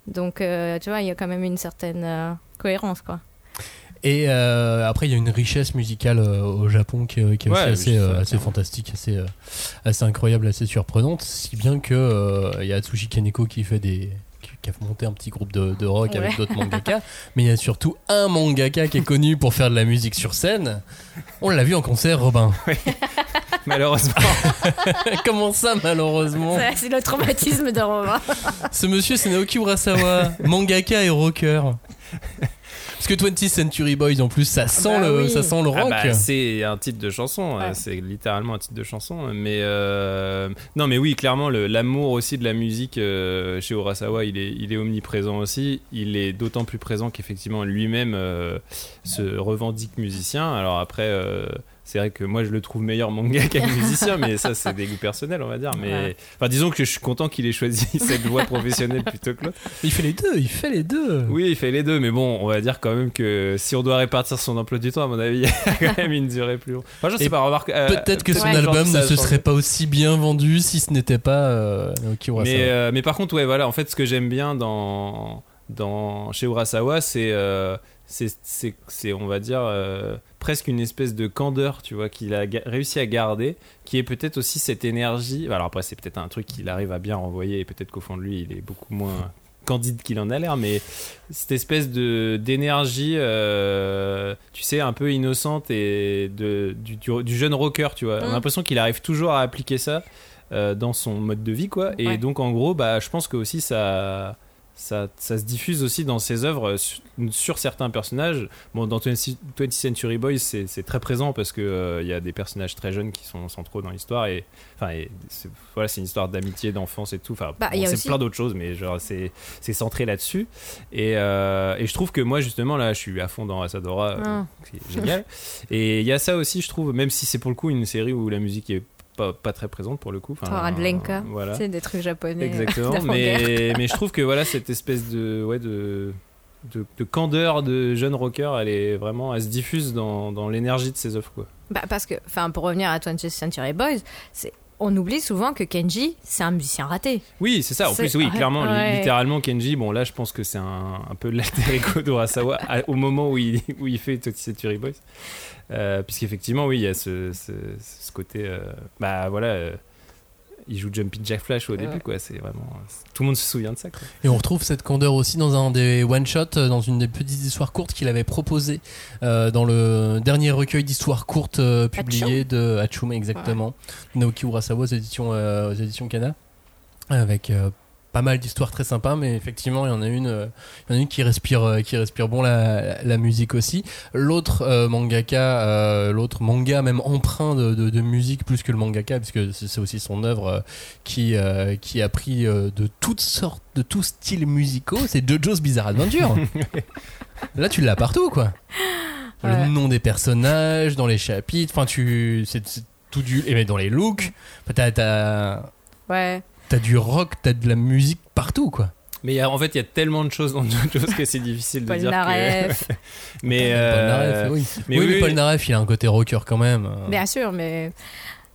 Donc, tu vois, il y a quand même une certaine cohérence, quoi. Et euh, après, il y a une richesse musicale euh, au Japon qui, est- qui est aussi assez, euh, fantastique, assez, euh, assez incroyable, assez surprenante. Si bien que euh, il y a Atsushi Kaneko qui fait des qui- qui a monté un petit groupe de, de rock avec d'autres mangaka, mais il y a surtout un mangaka qui est connu pour faire de la musique sur scène. On l'a vu en concert, Robin. Malheureusement. Comment ça, malheureusement C'est- le traumatisme de Romain. Ce monsieur, c'est Naoki Urasawa, mangaka et rocker. Parce que 20th Century Boys, en plus, ça sent, bah le, oui. ça sent le Ah rock. bah, c'est un titre de chanson, Ouais. c'est littéralement un titre de chanson. Mais euh, non, mais oui, clairement, l'amour aussi de la musique euh, chez Urasawa, il est, il est omniprésent aussi. Il est d'autant plus présent qu'effectivement lui-même euh, se revendique musicien. Alors après. C'est vrai que moi je le trouve meilleur mangaka que musicien, mais ça c'est des goûts personnels on va dire. Mais Ouais. enfin disons que je suis content qu'il ait choisi cette voie professionnelle plutôt que l'autre. Il fait les deux, il fait les deux. Oui, il fait les deux, mais bon, on va dire quand même que si on doit répartir son emploi du temps, à mon avis, il y a quand même une durée plus longue. Enfin, je sais Et pas, remarque. euh, Peut-être que son Ouais. album ne se serait pas aussi bien vendu si ce n'était pas euh, Naoki. Mais, euh, mais par contre, ouais, voilà, en fait, ce que j'aime bien dans, dans, chez Urasawa, c'est, euh, c'est, on va dire, euh, presque une espèce de candeur, tu vois, qu'il a réussi à garder, qui est peut-être aussi cette énergie. Alors après, c'est peut-être un truc qu'il arrive à bien renvoyer, et peut-être qu'au fond de lui, il est beaucoup moins candide qu'il en a l'air, mais cette espèce de d'énergie, euh, tu sais, un peu innocente et de, du, du, du jeune rocker, tu vois. On a Mm. l'impression qu'il arrive toujours à appliquer ça euh, dans son mode de vie, quoi. Et Ouais. donc, en gros, bah, je pense que aussi ça, ça, ça se diffuse aussi dans ses œuvres sur, sur certains personnages. Bon, dans 20, 20th Century Boys, c'est très présent parce que euh, y a des personnages très jeunes qui sont centraux dans l'histoire et enfin, et voilà, c'est une histoire d'amitié, d'enfance et tout. Enfin, Bah, bon, c'est aussi- plein d'autres choses, mais genre c'est centré là-dessus. Et, euh, et je trouve que moi justement là, je suis à fond dans Asadora, euh, Ah. c'est génial. et il y a ça aussi, je trouve, même si c'est pour le coup une série où la musique est pas, pas très présente pour le coup. Enfin, l'enka, voilà. c'est des trucs japonais. Exactement, d'avant-guerre. mais, mais je trouve que voilà cette espèce de ouais de de, de candeur de jeune rocker, elle est vraiment, elle se diffuse dans, dans l'énergie de ses œuvres quoi. Bah, parce que, enfin, pour revenir à 20th Century Boys, c'est on oublie souvent que Kenji, c'est un musicien raté. Oui, c'est ça. En plus, oui, clairement, ouais. littéralement Kenji. Bon, là, je pense que c'est un, un peu l'alter ego d'Urasawa au moment où il où il fait Century Boys, euh, puisqu'effectivement, oui, il y a ce, ce, ce côté, euh, bah voilà. euh, il joue Jumping Jack Flash au début, Ouais. quoi. C'est vraiment. Tout le monde se souvient de ça, quoi. Et on retrouve cette candeur aussi dans un des one-shots, dans une des petites histoires courtes qu'il avait proposé euh, dans le dernier recueil d'histoires courtes euh, publié de Hachume, exactement. Naoki Urasawa aux éditions, euh, aux éditions Kana. Avec euh, pas mal d'histoires très sympas, mais effectivement, il y en a une, euh, il y en a une qui respire, euh, qui respire bon la, la musique aussi. L'autre euh, mangaka, l'autre manga même empreint de, de- de musique plus que le mangaka, puisque c'est aussi son œuvre qui, qui a pris de toutes sortes, de tous styles musicaux. C'est JoJo's Bizarre Adventure. Là, tu l'as partout, quoi. Ouais. Le nom des personnages, dans les chapitres, enfin, tu, c'est tout du, et mais dans les looks, t'as, Ouais. T'as du rock, t'as de la musique partout, quoi. Mais il y a- en fait, il y a tellement de choses dans JoJo's que c'est difficile de Paul dire que. Naref. mais Paul euh, Naref, oui. mais oui, oui, mais Paul. Naref, il a un côté rocker quand même. Bien sûr, mais.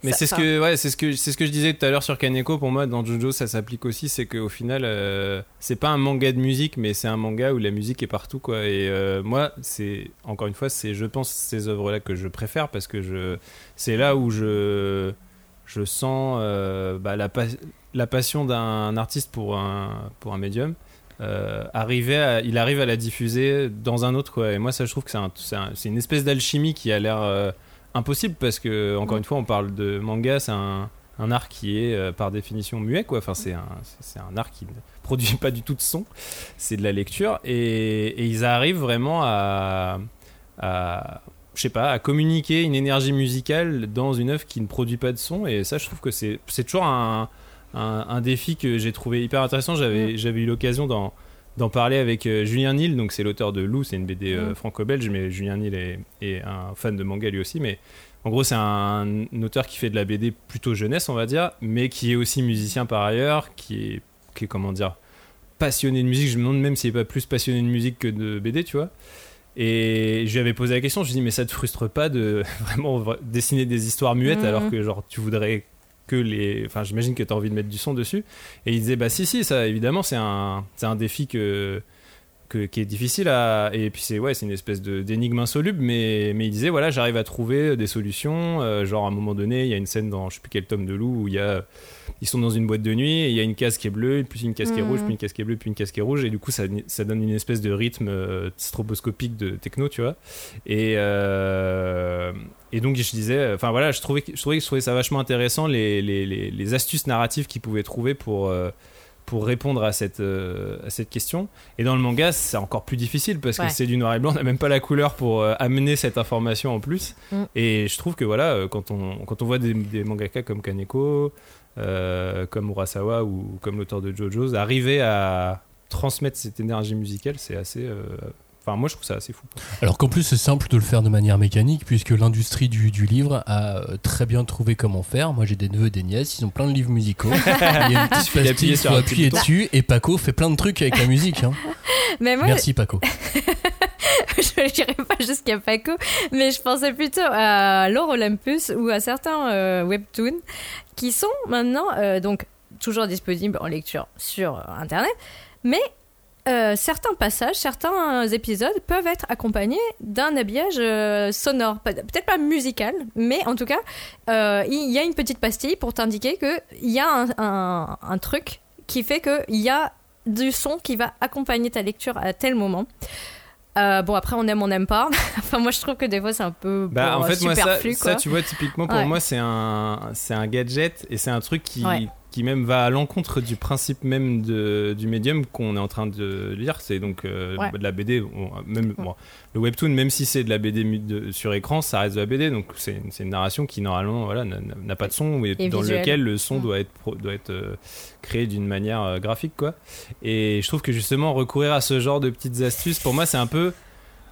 Mais c'est ce que ouais, c'est ce que c'est ce que je disais tout à l'heure sur Kaneko pour moi dans JoJo ça s'applique aussi c'est qu'au final euh, c'est pas un manga de musique mais c'est un manga où la musique est partout quoi et euh, moi c'est encore une fois c'est je pense ces œuvres là que je préfère parce que je c'est là où je je sens euh, bah, la pa- la passion d'un artiste pour un pour un médium euh, arriver à- il arrive à la diffuser dans un autre quoi. Et moi ça je trouve que c'est un- un- une espèce d'alchimie qui a l'air euh, impossible parce que encore une fois on parle de manga c'est un, un art qui est euh, par définition muet quoi. Enfin c'est un c'est un art qui ne produit pas du tout de son. C'est de la lecture. Et, et ils arrivent vraiment à, à je sais pas à communiquer une énergie musicale dans une œuvre qui ne produit pas de son. Et ça je trouve que c'est c'est toujours un, un, un défi que j'ai trouvé hyper intéressant. J'avais j'avais eu l'occasion d'en parler avec euh, Julien Nil, donc c'est l'auteur de Lou, c'est une BD euh, Mm. franco-belge, mais Julien Nil est, est un fan de manga lui aussi, mais en gros c'est un, un auteur qui fait de la BD plutôt jeunesse, on va dire, mais qui est aussi musicien par ailleurs, qui est, qui est comment dire, passionné de musique, je me demande même s'il est pas plus passionné de musique que de BD, tu vois. Et je lui avais posé la question, je lui ai dit mais ça te frustre pas de vraiment vra- dessiner des histoires muettes Mhm. alors que genre tu voudrais que les... Enfin j'imagine que tu as envie de mettre du son dessus. Et il disait bah si si ça évidemment c'est un, c'est un défi que, que- qui est difficile à... Et puis c'est ouais, c'est une espèce d'énigme insoluble mais, mais il disait voilà j'arrive à trouver des solutions. euh, genre à un moment donné il y a une scène dans je sais plus quel tome de loup où il y a... Ils sont dans une boîte de nuit et il y a une case qui est bleue, puis une case qui est Mhm. rouge, puis une case qui est bleue, puis une case qui est rouge, et du coup ça, ça donne une espèce de rythme euh, stroboscopique de techno, tu vois. Et, euh, et donc je disais, enfin voilà, je trouvais, je trouvais, je trouvais ça vachement intéressant les, les, les, les astuces narratives qu'ils pouvaient trouver pour, euh, pour répondre à cette, euh, à cette question. Et dans le manga, c'est encore plus difficile parce que c'est du noir et blanc, on n'a même pas la couleur pour euh, amener cette information en plus. Mm. Et je trouve que voilà, euh, quand on, quand on voit des, des mangaka comme Kaneko, euh, comme Urasawa ou comme l'auteur de JoJo's, arriver à transmettre cette énergie musicale, c'est assez. Enfin, moi je trouve ça assez fou. Alors qu'en plus, c'est simple de le faire de manière mécanique, puisque l'industrie du, du livre a euh, très bien trouvé comment faire. Moi, j'ai des neveux et des nièces, ils ont plein de livres musicaux. Il y a une petite pastille, sur faut appuyer dessus, et Paco fait plein de trucs avec la musique. hein. Mais moi, Merci, Paco. je ne dirais pas jusqu'à Paco, mais je pensais plutôt à Lore Olympus ou à certains euh, webtoons qui sont maintenant euh, donc toujours disponibles en lecture sur Internet, mais euh, certains passages, certains épisodes peuvent être accompagnés d'un habillage euh, sonore, Pe- peut-être pas musical, mais en tout cas, euh, il y a une petite pastille pour t'indiquer qu'il y a un, un- un truc qui fait qu'il y a du son qui va accompagner ta lecture à tel moment. Bon, après, on aime, on n'aime pas. enfin, moi, je trouve que des fois, c'est un peu Bah, bon, en fait, moi, ça, superflu, ça, tu vois, typiquement, pour Ouais. moi, c'est un, c'est un gadget et c'est un truc qui, Ouais. Qui même va à l'encontre du principe même de, du médium qu'on est en train de lire. C'est donc euh, Ouais. de la BD. bon, même, bon, le webtoon, même si c'est de la BD de- sur écran, ça reste de la BD. Donc c'est une, narration qui normalement voilà, n'a- pas de son et, dans visuel. lequel le son doit être, pro- doit être euh, créé d'une manière euh, graphique. Quoi. Et je trouve que justement recourir à ce genre de petites astuces, pour moi, c'est un peu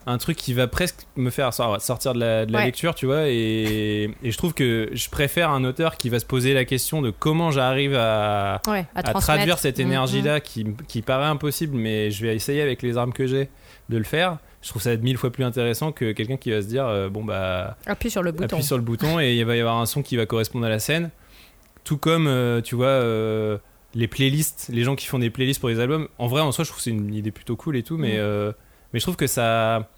un truc qui va presque me faire sor- sortir de la, de la Ouais. lecture, tu vois. Et, et je trouve que je préfère un auteur qui va se poser la question de comment j'arrive à, Ouais, à, à transmettre. traduire cette Mm, énergie-là qui, qui paraît impossible, mais je vais essayer avec les armes que j'ai de le faire. Je trouve ça mille fois plus intéressant que quelqu'un qui va se dire euh, bon bah mm. Appuie sur le bouton. appuie sur le bouton et il va y avoir un son qui va correspondre à la scène. Tout comme, euh, tu vois, euh, les playlists, les gens qui font des playlists pour les albums. En vrai, en soi, je trouve que c'est une idée plutôt cool et tout, mais, Mm. Mais je trouve que ça.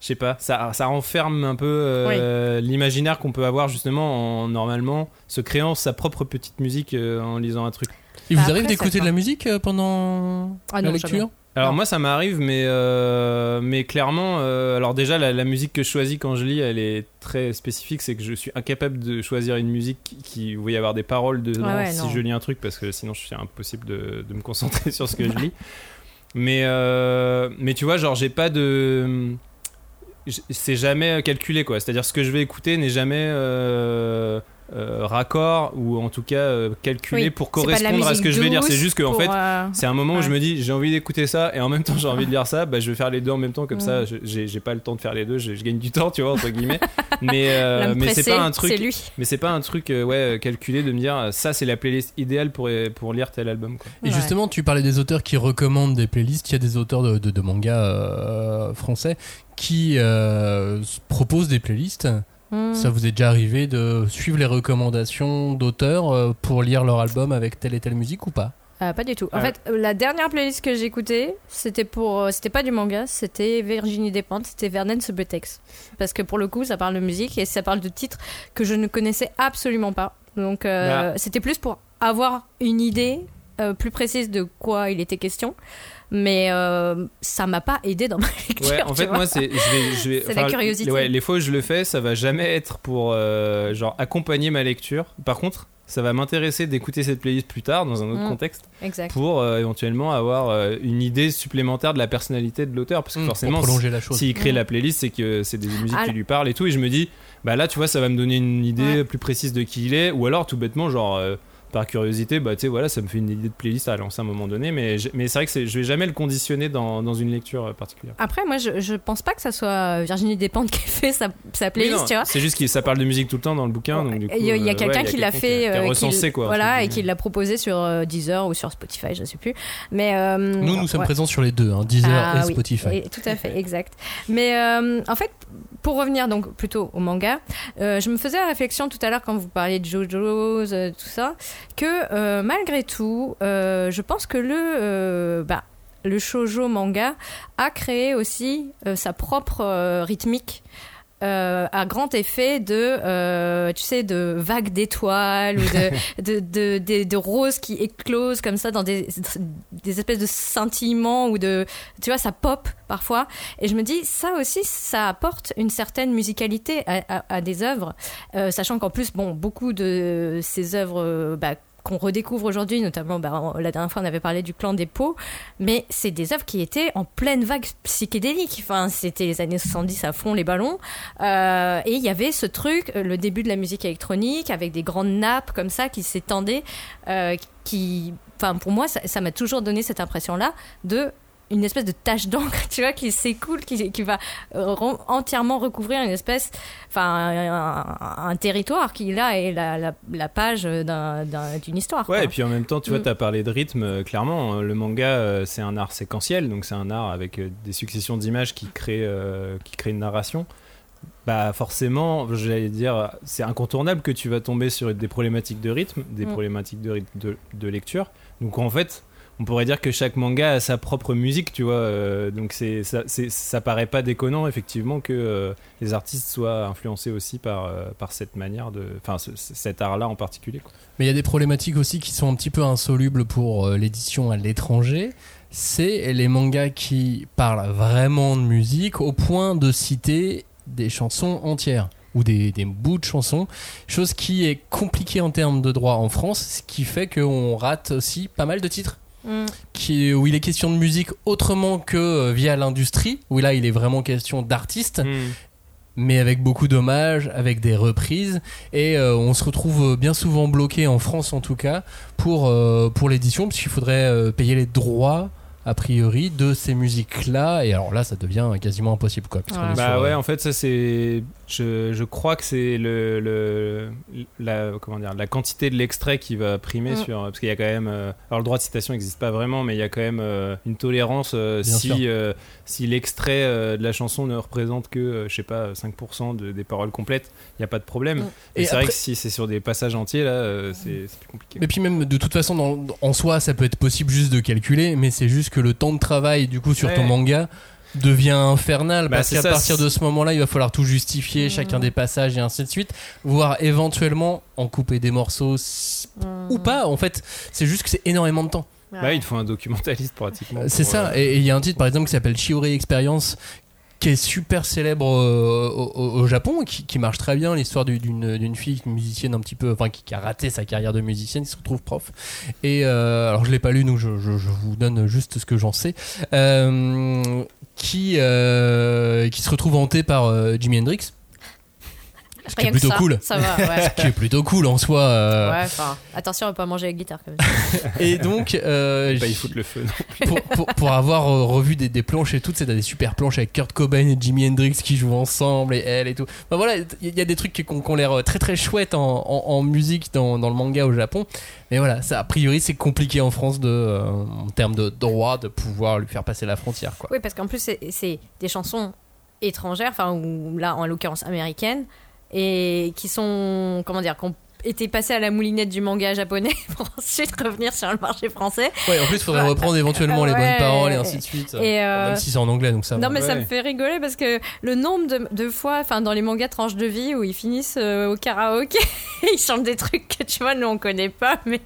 Je sais pas, ça, ça renferme un peu euh, l'imaginaire qu'on peut avoir justement en normalement se créant sa propre petite musique euh, en lisant un truc. Il Bah vous après, arrive d'écouter de la musique euh, pendant Ah la non, lecture jamais. Alors Non. moi ça m'arrive mais euh, mais clairement euh, alors déjà la, la musique que je choisis quand je lis elle est très spécifique c'est que je suis incapable de choisir une musique qui, qui où il va y avoir des paroles dedans ouais, si non. je lis un truc parce que sinon c'est impossible de, de me concentrer sur ce que je lis mais euh, mais tu vois genre j'ai pas de c'est jamais calculé quoi. C'est à dire ce que je vais écouter n'est jamais euh, euh, raccord ou en tout cas euh, calculé Oui, pour correspondre à ce que je vais lire c'est juste que en fait euh, c'est un moment où je Ouais. me dis j'ai envie d'écouter ça et en même temps j'ai envie de lire ça bah je vais faire les deux en même temps comme Mm. ça je- j'ai j'ai pas le temps de faire les deux je, je gagne du temps tu vois entre guillemets mais euh, mais c'est pas un truc mais c'est pas un truc euh, ouais calculé de me dire euh, ça c'est la playlist idéale pour pour lire tel album quoi. Et Ouais. justement, tu parlais des auteurs qui recommandent des playlists. Il y a des auteurs de, de, de mangas euh, français qui euh, proposent des playlists. Ça vous est déjà arrivé de suivre les recommandations d'auteurs euh, pour lire leur album avec telle et telle musique ou pas? Ah, pas du tout. En Ouais. fait, la dernière playlist que j'ai écoutée, c'était pour, euh, c'était pas du manga, c'était Virginie Despentes, c'était Vernon Subutex. Parce que pour le coup, ça parle de musique et ça parle de titres que je ne connaissais absolument pas. Donc, euh, c'était plus pour avoir une idée euh, plus précise de quoi il était question. Mais euh, ça m'a pas aidé dans ma lecture. Ouais, en fait, moi, c'est, je vais, je vais, C'est la curiosité. Ouais, les fois où je le fais, ça va jamais être pour euh, genre accompagner ma lecture. Par contre, ça va m'intéresser d'écouter cette playlist plus tard dans un autre Mm. contexte Exact. pour euh, éventuellement avoir euh, une idée supplémentaire de la personnalité de l'auteur, parce que Mm, forcément, pour prolonger la chose. s'il crée Mm. la playlist, c'est que c'est des musiques Ah, qui lui parlent et tout, et je me dis, bah là, tu vois, ça va me donner une idée Ouais. plus précise de qui il est, ou alors tout bêtement, genre. euh, par curiosité, bah tu sais, voilà, ça me fait une idée de playlist à lancer à un moment donné, mais, c'est vrai que c'est- je vais jamais le conditionner dans, dans une lecture euh, particulière. Après, moi, je, je pense pas que ça soit Virginie Despentes qui a fait sa, sa Oui, playlist, non, tu vois. C'est juste que ça parle de musique tout le temps dans le bouquin, donc du coup. Il y a, il y a euh, quelqu'un ouais, qui l'a fait, qui a euh, recensé quoi. voilà, et qui l'a proposé sur euh, Deezer ou sur Spotify, je sais plus. Mais euh, Nous, nous sommes présents sur les deux, hein, Deezer Ah et oui, Spotify. et- tout à fait, exact. Mais euh, en fait, pour revenir donc plutôt au manga, euh, je me faisais la réflexion tout à l'heure quand vous parliez de JoJo's, euh, tout ça, que euh, malgré tout, je pense que le bah, le shoujo manga a créé aussi sa propre rythmique. Euh, à grand effet de, euh, tu sais, de vagues d'étoiles ou de, de, de, de, de roses qui éclosent comme ça dans des, des espèces de scintillements ou de, tu vois, ça pop parfois. Et je me dis, ça aussi, ça apporte une certaine musicalité à, à- à des œuvres, Euh, sachant qu'en plus, bon, beaucoup de ces œuvres euh, bah, qu'on redécouvre aujourd'hui, notamment bah, la dernière fois on avait parlé du clan des pots, mais c'est des œuvres qui étaient en pleine vague psychédélique. Enfin, c'était les années 70 à fond les ballons, Euh, et il y avait ce truc, euh, le début de la musique électronique avec des grandes nappes comme ça qui s'étendaient, euh, qui, enfin pour moi ça ça m'a toujours donné cette impression-là de une espèce de tache d'encre, tu vois, qui s'écoule, qui, qui va euh, entièrement recouvrir une espèce, enfin, un, un territoire qui là est la, la, la page d'un- d'un- d'une histoire. Ouais, quoi. et puis en même temps, tu vois, Mm. tu as parlé de rythme, euh, clairement. euh, Le manga, euh, c'est un art séquentiel, donc c'est un art avec des successions d'images qui créent, euh, qui créent une narration. Bah forcément, j'allais dire, c'est incontournable que tu vas tomber sur des problématiques de rythme, des Mm. problématiques de, rythme de, de lecture. Donc en fait, on pourrait dire que chaque manga a sa propre musique, tu vois. euh, donc ça, ça paraît pas déconnant, effectivement, que euh, les artistes soient influencés aussi par, euh, par cette manière de... Enfin, ce- cet art-là en particulier. Mais il y a des problématiques aussi qui sont un petit peu insolubles pour l'édition à l'étranger. C'est les mangas qui parlent vraiment de musique au point de citer des chansons entières. ou des, des bouts de chansons, chose qui est compliquée en termes de droit en France, ce qui fait qu'on rate aussi pas mal de titres. Mm. Qui, où il est question de musique autrement que euh, via l'industrie, où là il est vraiment question d'artistes, Hmm. mais avec beaucoup d'hommages, avec des reprises, et euh, on se retrouve bien souvent bloqué en France en tout cas pour, euh, pour l'édition, parce qu'il faudrait euh, payer les droits a priori de ces musiques là et alors là ça devient quasiment impossible quoi Ouais. Bah sur, ouais, euh, en fait, ça c'est. Je, je crois que c'est le, le la comment dire la quantité de l'extrait qui va primer Mm. sur parce qu'il y a quand même euh, alors le droit de citation n'existe pas vraiment mais il y a quand même euh, une tolérance euh, si euh, si l'extrait euh, de la chanson ne représente que euh, je sais pas 5% de- des paroles complètes, il y a pas de problème. Mm. Et, Et c'est vrai que si c'est sur des passages entiers là, euh, c'est c'est plus compliqué. Mais puis même de toute façon dans- en soi ça peut être possible juste de calculer mais c'est juste que le temps de travail du coup sur ton manga devient infernal Bah, parce c'est qu'à partir de ce moment là il va falloir tout justifier Mhm. chacun des passages et ainsi de suite voire éventuellement en couper des morceaux s- Mm. ou pas en fait c'est juste que c'est énormément de temps Ouais. Bah, il faut un documentaliste pratiquement. c'est ça euh, et et il y a un titre par exemple qui s'appelle Shiori Experience qui est super célèbre euh, au, Japon, qui, qui marche très bien, l'histoire du- d'une fille musicienne un petit peu, enfin qui, a raté sa carrière de musicienne, qui se retrouve prof. Et euh, alors je l'ai pas lu, donc je, je- je vous donne juste ce que j'en sais. Euh, qui, euh, qui se retrouve hanté par euh, Jimi Hendrix. Ce qui est plutôt ça, cool. Ça va, ouais. Qui est plutôt cool en soi. euh. Ouais, attention à pas manger avec guitare comme ça. Et donc, euh, pas y foutre le feu. non. pour, pour, pour avoir euh, revu des, des planches et tout, c'est des super planches avec Kurt Cobain et Jimi Hendrix qui jouent ensemble et elle et tout. Enfin, voilà, il y, a des trucs qui, qui ont l'air euh, très très chouettes en, en- en musique dans, dans le manga au Japon. Mais voilà, ça a priori c'est compliqué en France de, euh, en termes de droit de pouvoir lui faire passer la frontière quoi. Oui, parce qu'en plus, c'est- c'est des chansons étrangères, enfin, ou là, en l'occurrence américaines, et qui sont, comment dire, qui été passées à la moulinette du manga japonais pour ensuite revenir sur le marché français. Ouais, en plus il faudrait Ouais. reprendre éventuellement les bonnes Ouais. paroles et ainsi de suite. Et, euh, Même si c'est en anglais donc ça. non, va. mais ça me fait rigoler parce que le nombre de, de fois, enfin, dans les mangas tranches de vie où ils finissent euh, au karaoké, ils chantent des trucs que tu vois, nous on connaît pas, mais,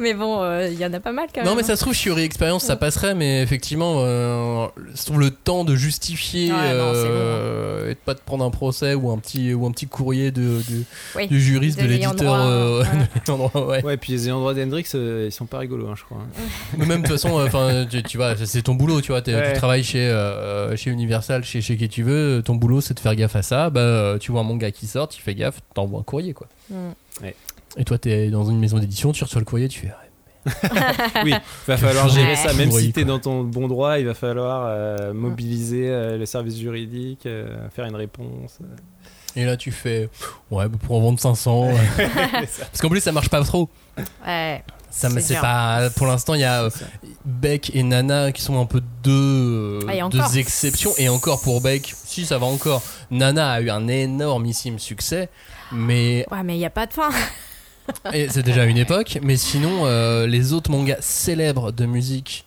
mais bon, euh, il y en a pas mal quand même. Non mais ça se trouve Shiori Experience ça passerait mais effectivement euh, trouve le temps de justifier Ouais, non, c'est euh, et de pas te prendre un procès ou un petit ou un petit courrier de, du- Oui, du juriste de de l'éditeur droit, euh, ouais. puis les droit d'Hendrix, euh, ils sont pas rigolos, hein, je crois. Mais même de toute façon enfin tu, tu vois c'est ton boulot tu vois Ouais. tu travailles chez euh, chez Universal chez chez qui tu veux ton boulot c'est de faire gaffe à ça bah euh, tu vois un manga qui sort tu fais gaffe t'envoies un courrier quoi Mm. et toi t'es dans une maison d'édition tu reçois le courrier tu fais ouais, oui, va falloir gérer ça. Même si t'es quoi. dans ton bon droit, il va falloir euh, mobiliser euh, le service juridique, euh, faire une réponse. Et là tu fais ouais bah, pour en vendre 500 ouais. parce qu'en plus ça marche pas trop Ouais. Ça, mais C'est pas. Pour l'instant, il y a euh. Beck et Nana qui sont un peu deux, euh, Ah, deux encore. exceptions. Et encore pour Beck, si ça va encore. Nana a eu un énormissime succès, mais Ouais, mais il n'y a pas de fin. et c'est déjà une époque. Mais sinon, euh, les autres mangas célèbres de musique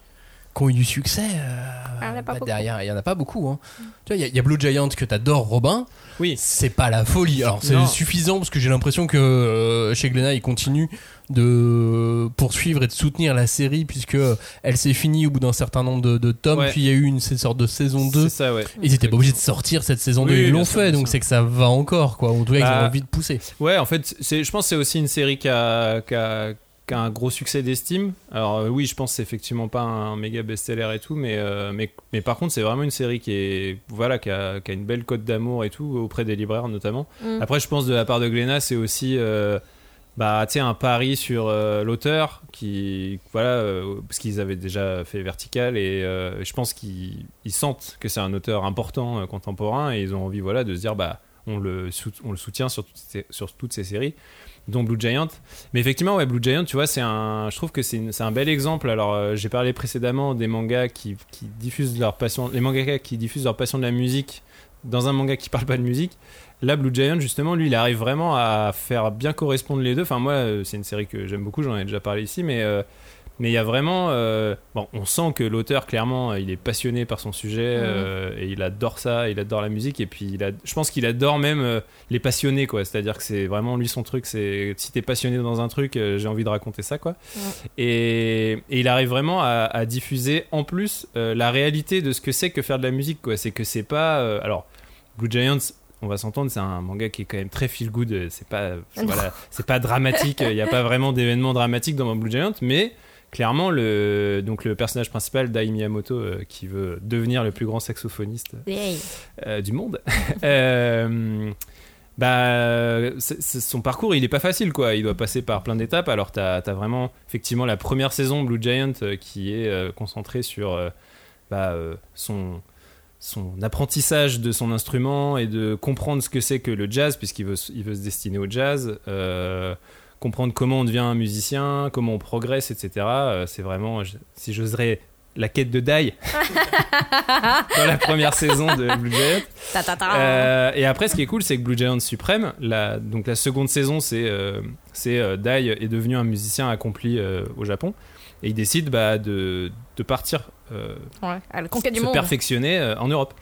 qui ont eu du succès, euh, Ah, il y en a pas bah, beaucoup. derrière, il y en a pas beaucoup. hein. Tu vois, il y a- il y, a Blue Giant que t'adores, Robin. Oui. C'est pas la folie. Alors c'est Non. suffisant parce que j'ai l'impression que euh, chez Glénat ils continuent de poursuivre et de soutenir la série puisque elle s'est finie au bout d'un certain nombre de, de tomes. Ouais. Puis il y a eu une cette sorte de saison 2. C'est ça, ouais. Ils étaient pas obligés de sortir cette saison Oui, 2, ils bien l'ont fait, donc c'est que ça va encore quoi. En tout cas, ils Bah, ont envie de pousser. Ouais, en fait, c'est, je pense que c'est aussi une série qui a, qui a- qui a un gros succès d'estime. Alors euh, oui, je pense que c'est effectivement pas un méga best-seller et tout, mais, euh, mais, mais par contre, c'est vraiment une série qui, est, voilà, qui, a, qui a une belle cote d'amour et tout, auprès des libraires notamment. Mm. Après, je pense de la part de Glénat, c'est aussi euh, bah, tu sais, un pari sur euh, l'auteur, qui, voilà, parce qu'ils avaient déjà fait Vertical, et je pense qu'ils ils sentent que c'est un auteur important contemporain, et ils ont envie voilà, de se dire, bah, on le, on le soutient sur toutes, ces, sur toutes ces séries dont Blue Giant. Mais effectivement, ouais, Blue Giant, tu vois, c'est un, je trouve que c'est, un bel exemple. Alors, euh, j'ai parlé précédemment des mangas qui, qui diffusent leur passion, les mangaka qui diffusent leur passion de la musique dans un manga qui parle pas de musique. Là, Blue Giant, justement, lui, il arrive vraiment à faire bien correspondre les deux. Enfin, moi, euh, c'est une série que j'aime beaucoup, j'en ai déjà parlé ici, mais euh, mais il y a vraiment, euh, bon, on sent que l'auteur, clairement, euh, il est passionné par son sujet euh, et il adore ça, il adore la musique et puis il a, je pense qu'il adore même euh, les passionnés, quoi. C'est-à-dire que c'est vraiment lui son truc, c'est si t'es passionné dans un truc, j'ai envie de raconter ça, quoi. Et, et il arrive vraiment à, à diffuser en plus la réalité de ce que c'est que faire de la musique, quoi. C'est que c'est pas, alors, Blue Giants, on va s'entendre, c'est un manga qui est quand même très feel good. C'est pas, c'est- voilà, c'est pas dramatique. Il n'y a pas vraiment d'événements dramatiques dans Blue Giant, mais clairement, le, donc le personnage principal, Dai Miyamoto, euh, qui veut devenir le plus grand saxophoniste euh, du monde. Euh, bah, son parcours, il est pas facile, quoi. Il doit passer par plein d'étapes. Alors, t'as as vraiment, effectivement, la première saison Blue Giant qui est concentrée sur bah, son son apprentissage de son instrument et de comprendre ce que c'est que le jazz puisqu'il veut, s- il veut se destiner au jazz euh, comprendre comment on devient un musicien comment on progresse etc Euh, c'est vraiment si j'oserais la quête de Dai dans la première saison de Blue Giant Ta, ta, ta. euh, et après, ce qui est cool, c'est que Blue Giant Supreme, la, donc la seconde saison, c'est euh, euh, Dai est devenu un musicien accompli au Japon. Et il décide bah, de, de partir Ouais, à la conquête du se monde. perfectionner euh, en Europe.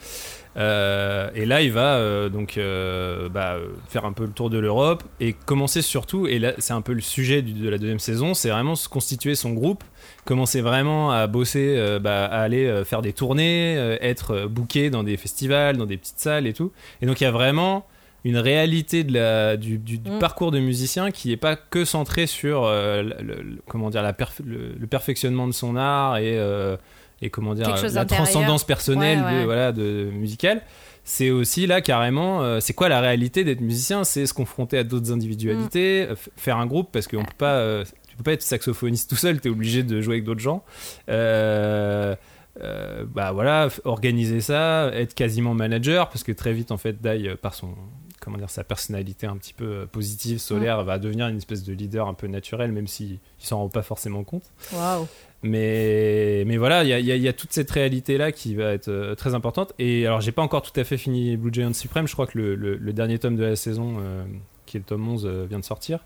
Euh, et là, il va euh, donc euh, bah, faire un peu le tour de l'Europe et commencer surtout, et là c'est un peu le sujet du- de la deuxième saison, c'est vraiment se constituer son groupe, commencer vraiment à bosser, bah, à aller faire des tournées, être booké dans des festivals, dans des petites salles et tout. Et donc il y a vraiment une réalité de la, du, du- du Mm. parcours de musicien qui n'est pas que centré sur le, le- comment dire, la perf- le, le perfectionnement de son art et, et comment dire, la transcendance personnelle Ouais, ouais. De, voilà, de musicale. C'est aussi là carrément, euh, c'est quoi la réalité d'être musicien? C'est se confronter à d'autres individualités, euh, f- faire un groupe parce qu'on peut pas, euh, tu peux pas être saxophoniste tout seul, tu es obligé de jouer avec d'autres gens. Euh, euh, bah voilà, organiser ça, être quasiment manager parce que très vite en fait Dai euh, par son comment dire sa personnalité un petit peu euh, positive, solaire, va devenir une espèce de leader un peu naturel même s'il il s'en rend pas forcément compte. Waouh. Mais, mais voilà, il y a, y y toute cette réalité-là qui va être euh, très importante. Et alors, j'ai pas encore tout à fait fini Blue Giant Supreme. Je crois que le, le- le dernier tome de la saison, euh, qui est le tome 11, euh, vient de sortir.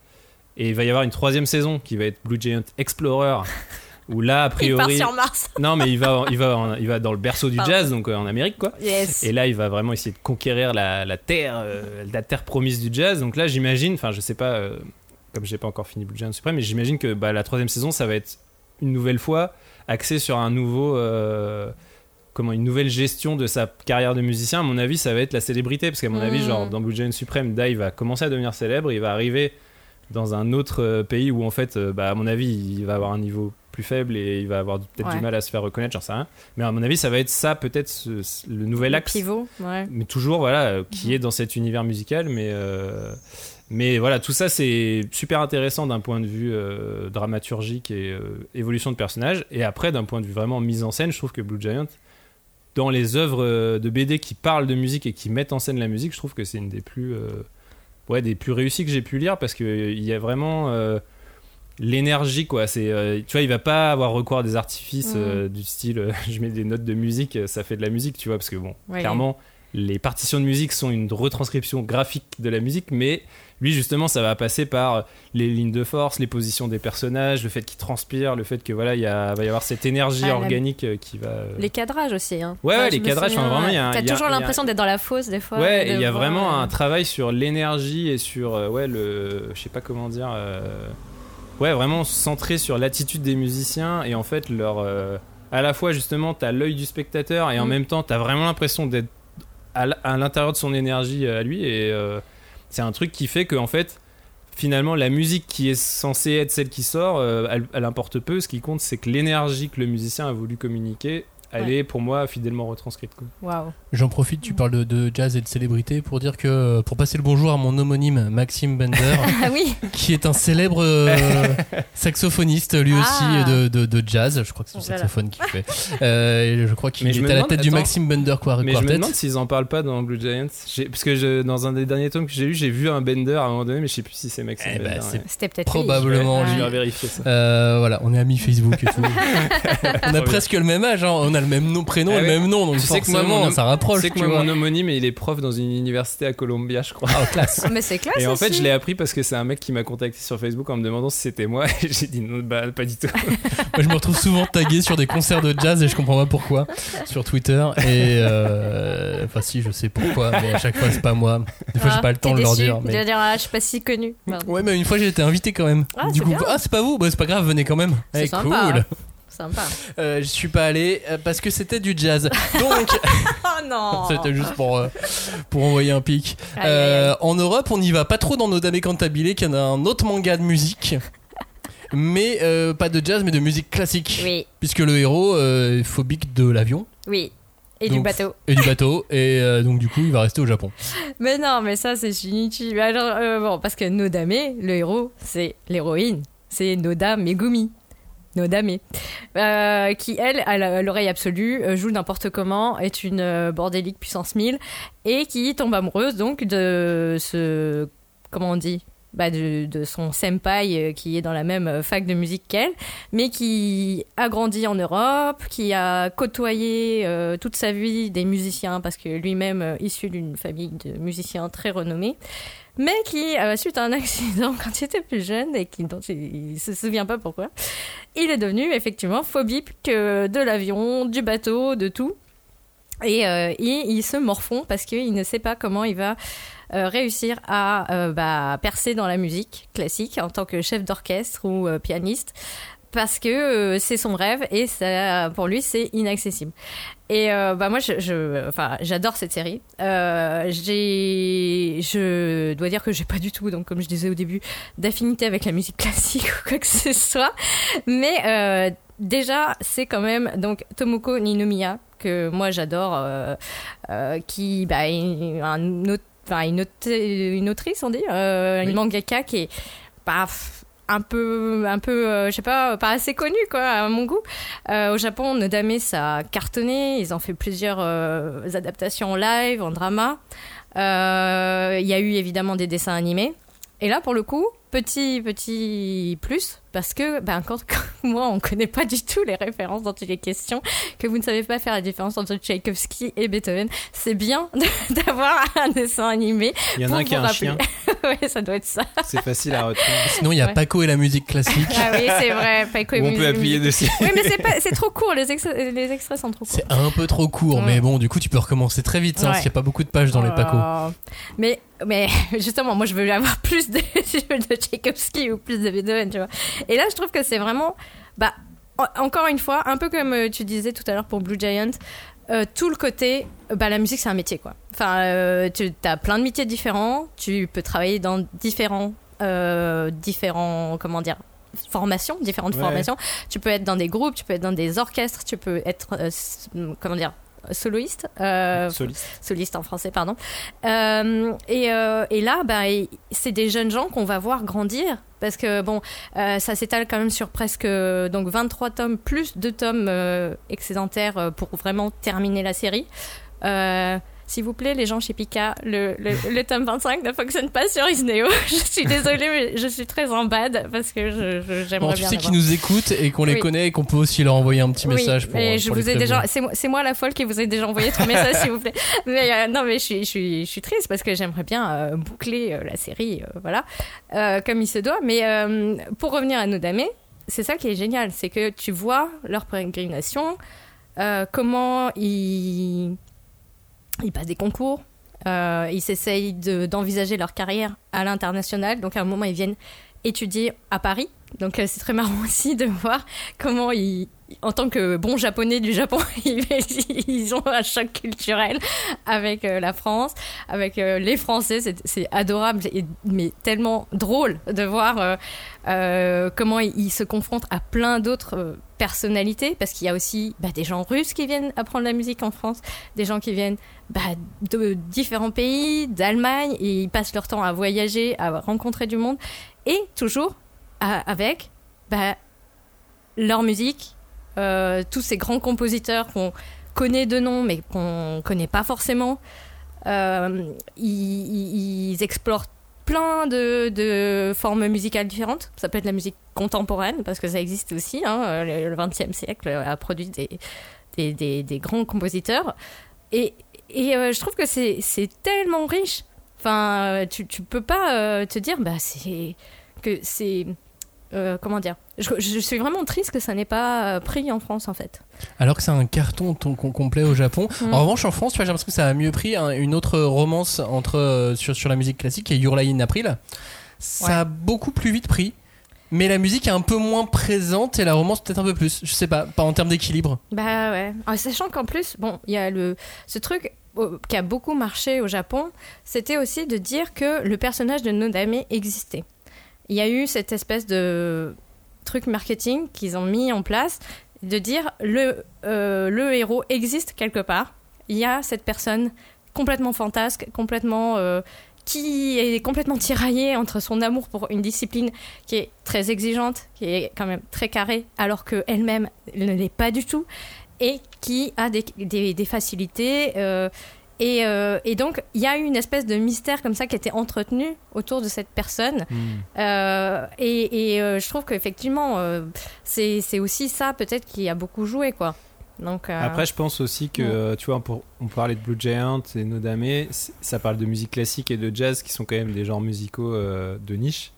Et il va y avoir une troisième saison qui va être Blue Giant Explorer. Où là, a Il part priori. sur Mars. Non, mais il va, il, va, en- il va dans le berceau du Pardon. jazz, donc en Amérique, quoi. Yes. Et là, il va vraiment essayer de conquérir la, la terre, la terre promise du jazz. Donc là, j'imagine, enfin, je sais pas, comme j'ai pas encore fini Blue Giant Supreme, mais j'imagine que bah, la troisième saison, ça va être une nouvelle fois axé sur un nouveau, euh, comment, une nouvelle gestion de sa carrière de musicien. À mon avis, ça va être la célébrité, parce qu'à mon Mm. avis, genre dans Blue Giant Supreme, Dai va commencer à devenir célèbre, il va arriver dans un autre euh, pays où en fait, euh, bah, à mon avis, il va avoir un niveau plus faible et il va avoir peut-être Ouais. du mal à se faire reconnaître, j'en sais rien. Mais à mon avis, ça va être ça, peut-être ce- ce- le nouvel Le axe pivot. Ouais. mais toujours voilà qui est dans cet univers musical mais euh, mais voilà tout ça c'est super intéressant d'un point de vue euh, dramaturgique et euh, évolution de personnage. Et après d'un point de vue vraiment mise en scène je trouve que Blue Giant dans les œuvres euh, de BD qui parlent de musique et qui mettent en scène la musique je trouve que c'est une des plus euh, ouais des plus réussies que j'ai pu lire parce que euh, il y a vraiment l'énergie quoi. C'est euh, tu vois il va pas avoir recours à des artifices euh, du style euh, je mets des notes de musique ça fait de la musique tu vois parce que bon Ouais. clairement les partitions de musique sont une retranscription graphique de la musique mais lui justement ça va passer par les lignes de force les positions des personnages le fait qu'ils transpirent le fait que voilà il va y avoir cette énergie Ah, organique euh, qui va euh, Les cadrages aussi. Hein. Ouais, ouais, les cadrages, souviens, enfin, vraiment, T'as toujours l'impression d'être dans la fosse des fois. Ouais, de il y a voir, vraiment euh, un travail sur l'énergie et sur euh, ouais le je sais pas comment dire euh, ouais vraiment centré sur l'attitude des musiciens et en fait leur euh, à la fois justement t'as l'œil du spectateur et en Mm. même temps t'as vraiment l'impression d'être à l'intérieur de son énergie euh, à lui et euh, c'est un truc qui fait que en fait finalement la musique qui est censée être celle qui sort euh, elle importe peu. Ce qui compte c'est que l'énergie que le musicien a voulu communiquer elle Ouais. est pour moi fidèlement retranscrite. Waouh. J'en profite, tu parles de, de jazz et de célébrité pour dire que euh, pour passer le bonjour à mon homonyme Maxime Bender, Ah oui. qui est un célèbre euh, saxophoniste lui Ah. aussi de, de, de jazz. Je crois que c'est le Voilà. saxophone qu'il fait. Euh, je crois qu'il Mais est je à la tête du. Maxime Bender Quar- Mais je me Quartet. demande s'ils en parlent pas dans Blue Giants. Parce que je- dans un des derniers tomes que j'ai lu, j'ai vu un Bender à un moment donné, mais je sais plus si c'est Maxime Eh ben, Bender. c'est ouais. C'était peut-être lui. Probablement Je lui. vais vérifier ça. Euh, voilà, on est amis Facebook et tout. on a presque le même âge, hein. on a le même nom, prénom, Ah et le ouais. même nom, donc Tu sais que moi, forcément mon- ça rapproche. Tu sais que tu moi, mon homonyme, il est prof dans une université à Columbia, je crois. Ah, classe. Mais c'est classe. Et en fait, je l'ai appris parce que c'est un mec qui m'a contacté sur Facebook en me demandant si c'était moi. Et j'ai dit non, bah pas du tout. Moi, je me retrouve souvent tagué sur des concerts de jazz et je comprends pas pourquoi sur Twitter. Et euh, enfin, si, je sais pourquoi, mais à chaque fois, c'est pas moi. Des fois, j'ai Ah, pas le temps de leur déçu. dire. De Mais... dire, ah, je suis pas si connu. Pardon. Ouais, mais une fois, j'ai été invité quand même. Ah, du c'est coup, bien. ah, c'est pas vous, bah, c'est pas grave, venez quand même. C'est Eh, sympa. cool. Sympa. Euh, je suis pas allé euh, parce que c'était du jazz. Donc, Oh non c'était juste pour, euh, pour envoyer un pic. En Europe, on n'y va pas trop dans nos Dame Cantabile, qui en a un autre manga de musique. Mais pas de jazz, mais de musique classique. Oui, Puisque le héros est phobique de l'avion oui. Et du bateau. et du bateau. et euh, donc, du coup, il va rester au Japon. Mais non, mais ça, c'est Shinichi. Alors, euh, bon, parce que Nodame, le héros, c'est l'héroïne. C'est Noda Megumi. Nodame. Euh, qui, elle, à l'oreille absolue, euh, joue n'importe comment, est une euh, bordélique puissance 1000, et qui tombe amoureuse, donc, de ce. Comment on dit bah, de, son senpai euh, qui est dans la même euh, fac de musique qu'elle, mais qui a grandi en Europe, qui a côtoyé euh, toute sa vie des musiciens, parce que lui-même issu d'une famille de musiciens très renommés, mais qui, euh, suite à un accident quand il était plus jeune et qui, dont il, il se souvient pas pourquoi, il est devenu effectivement phobique de l'avion, du bateau, de tout. Et il se morfond parce qu'il ne sait pas comment il va euh, réussir à euh, bah, percer dans la musique classique en tant que chef d'orchestre ou euh, pianiste parce que c'est son rêve et ça, pour lui c'est inaccessible. Et bah moi je, je- enfin j'adore cette série. J'ai, je dois dire que j'ai pas du tout donc comme je disais au début d'affinité avec la musique classique ou quoi que ce soit, mais déjà c'est quand même donc Tomoko Ninomiya que moi j'adore, euh, qui bah, est un autre enfin une, aute- une autrice on dit euh, Oui. une mangaka qui est bah, un peu un peu euh, je sais pas pas assez connue quoi à mon goût. Euh, au Japon Nodame ça a cartonné. Ils ont fait plusieurs euh, adaptations en live en drama. Euh, il y a eu évidemment des dessins animés. Et là pour le coup petit petit plus parce que ben quand comme moi on connaît pas du tout les références dont il est question que vous ne savez pas faire la différence entre Tchaïkovski et Beethoven c'est bien d'avoir un dessin animé Il y en a un qui a un rappeler. chien. ouais ça doit être ça C'est facile à retenir. Sinon, il y a Ouais. Paco et la musique classique. ah oui c'est vrai Paco et on musique. peut appuyer dessus. oui mais c'est trop court les, ex- les extraits sont trop courts C'est un peu trop court, Ouais. mais bon, du coup, tu peux recommencer très vite, hein, Ouais. parce qu'il n'y a pas beaucoup de pages dans les Paco. Oh. Mais, mais justement, moi je veux avoir plus de, de Tchaïkovski ou plus de Beethoven, tu vois. Et là, je trouve que c'est vraiment, bah, en- encore une fois, un peu comme euh, tu disais tout à l'heure pour Blue Giant, euh, tout le côté, bah, la musique c'est un métier quoi. Enfin, euh, tu as plein de métiers différents, tu peux travailler dans différents, euh, différents, comment dire, formations, différentes Ouais. formations. Tu peux être dans des groupes, tu peux être dans des orchestres, tu peux être, comment dire, soloiste. euh, Soliste. soliste en français, pardon. Euh, et, euh, et là, bah, c'est des jeunes gens qu'on va voir grandir. Parce que, bon, euh, ça s'étale quand même sur presque donc 23 tomes, plus deux tomes euh, excédentaires euh, pour vraiment terminer la série. S'il vous plaît, les gens chez Pika, le, le, le tome 25 ne fonctionne pas sur Isneo. Je suis désolée, mais je suis très en bad parce que je- je- j'aimerais Bon, tu bien. sais l'avoir. qu'ils nous écoutent et qu'on les Oui. connaît et qu'on peut aussi leur envoyer un petit message Oui, pour. euh, je vous ai déjà, c'est moi, la folle qui vous ai déjà envoyé trois messages, s'il vous plaît. Mais euh, non, mais je suis, je suis, je suis triste parce que j'aimerais bien euh, boucler euh, la série, voilà, comme il se doit. Mais pour revenir à Nodame, c'est ça qui est génial, c'est que tu vois leur pérégrination, comment ils, ils passent des concours. euh, ils s'essayent de- d'envisager leur carrière à l'international. Donc à un moment, ils viennent étudier à Paris. Donc euh, c'est très marrant aussi de voir comment ils, en tant que bons japonais du Japon, ils, ont un choc culturel avec euh, la France, avec les Français. C'est- adorable, et- mais tellement drôle de voir comment ils, se confrontent à plein d'autres personnalités, parce qu'il y a aussi bah, des gens russes qui viennent apprendre la musique en France, des gens qui viennent bah, de différents pays, d'Allemagne, et ils passent leur temps à voyager, à rencontrer du monde, et toujours avec bah, leur musique, euh, tous ces grands compositeurs qu'on connaît de nom mais qu'on connaît pas forcément. Euh, ils- ils explorent plein de, de formes musicales différentes. Ça peut être la musique contemporaine parce que ça existe aussi. hein. Le XXe siècle a produit des, des, des- grands compositeurs. Et, et euh, je trouve que c'est tellement riche. Enfin, euh, tu, tu peux pas euh, te dire, bah, que c'est. Euh, comment dire? Je, je suis vraiment triste que ça n'ait pas euh, pris en France en fait. Alors que c'est un carton ton- com- complet au Japon. Mm. En revanche, en France, tu vois, j'ai l'impression que ça a mieux pris hein, une autre romance entre, euh, sur, sur la musique classique qui est Your Lie in April. Ça Ouais. a beaucoup plus vite pris. mais la musique est un peu moins présente et la romance peut-être un peu plus. Je sais pas, pas en termes d'équilibre. Bah ouais. En sachant qu'en plus, bon, il y a le ce truc qui a beaucoup marché au Japon, c'était aussi de dire que le personnage de Nodame existait. Il y a eu cette espèce de truc marketing qu'ils ont mis en place de dire le euh, le héros existe quelque part. Il y a cette personne complètement fantasque, complètement euh, qui est complètement tiraillé entre son amour pour une discipline qui est très exigeante, qui est quand même très carrée, alors qu'elle-même ne l'est pas du tout, et qui a des, des, des facilités. euh, et, euh, et donc, il y a eu une espèce de mystère comme ça qui était entretenu autour de cette personne. Euh, et et euh, je trouve qu'effectivement, c'est aussi ça peut-être qui a beaucoup joué, quoi. Donc, Après, je pense aussi que, Ouais. tu vois, pour, on parlait de Blue Giant et Nodame, ça parle de musique classique et de jazz qui sont quand même des genres musicaux de niche.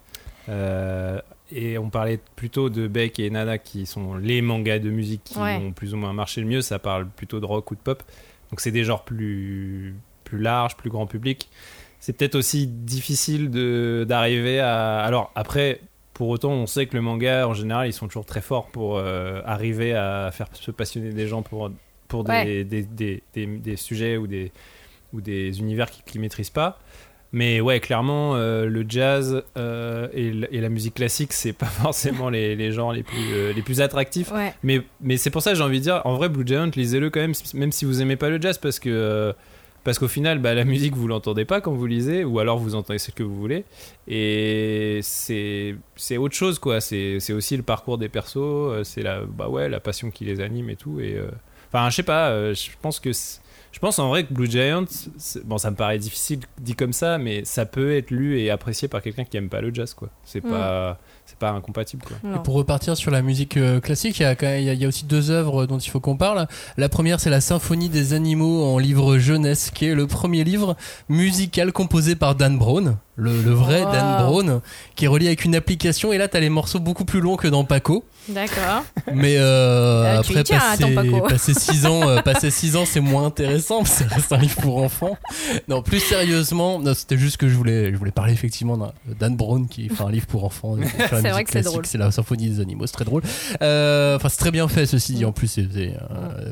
Et on parlait plutôt de Beck et Nada qui sont les mangas de musique qui Ouais. ont plus ou moins marché le mieux. Ça parle plutôt de rock ou de pop. Donc c'est des genres plus, plus larges, plus grand public. C'est peut-être aussi difficile d'arriver à... Alors après, pour autant, on sait que le manga, en général, ils sont toujours très forts pour euh, arriver à faire se passionner des gens pour, pour des, Ouais. des, des, des- des sujets ou des, ou des univers qu'ils ne maîtrisent pas. Mais ouais, clairement, euh, le jazz euh, et, la musique classique, c'est pas forcément les, les genres les plus, euh, les plus attractifs. ouais. Mais, mais c'est pour ça que j'ai envie de dire, en vrai, Blue Giant, lisez-le quand même, même si vous aimez pas le jazz, parce que parce qu'au final, bah, la musique, vous l'entendez pas quand vous lisez, ou alors vous entendez ce que vous voulez. Et c'est c'est autre chose, quoi. C'est c'est aussi le parcours des persos, c'est la bah ouais, la passion qui les anime et tout. Et enfin, je sais pas, je pense que c'est- je pense en vrai que Blue Giant, bon, ça me paraît difficile dit comme ça, mais ça peut être lu et apprécié par quelqu'un qui aime pas le jazz, quoi. C'est pas c'est pas incompatible, quoi. Non. Et pour repartir sur la musique euh, classique, il y, a quand même- il y a aussi deux œuvres dont il faut qu'on parle. La première, c'est la Symphonie des animaux en livre jeunesse, qui est le premier livre musical composé par Dan Brown, le, le vrai Wow. Dan Brown, qui est relié avec une application. Et là, t'as les morceaux beaucoup plus longs que dans Paco. D'accord. Mais euh, Euh, après, ton passer, Paco. passer six ans, euh, passer six ans, c'est moins intéressant. parce que Ça reste un livre pour enfants. Non, plus sérieusement, c'était juste que je voulais, je voulais parler effectivement d'un Dan Brown qui fait un livre pour enfants. C'est vrai que c'est classique, drôle. C'est la symphonie des animaux, c'est très drôle. Enfin, c'est très bien fait, ceci dit. En plus,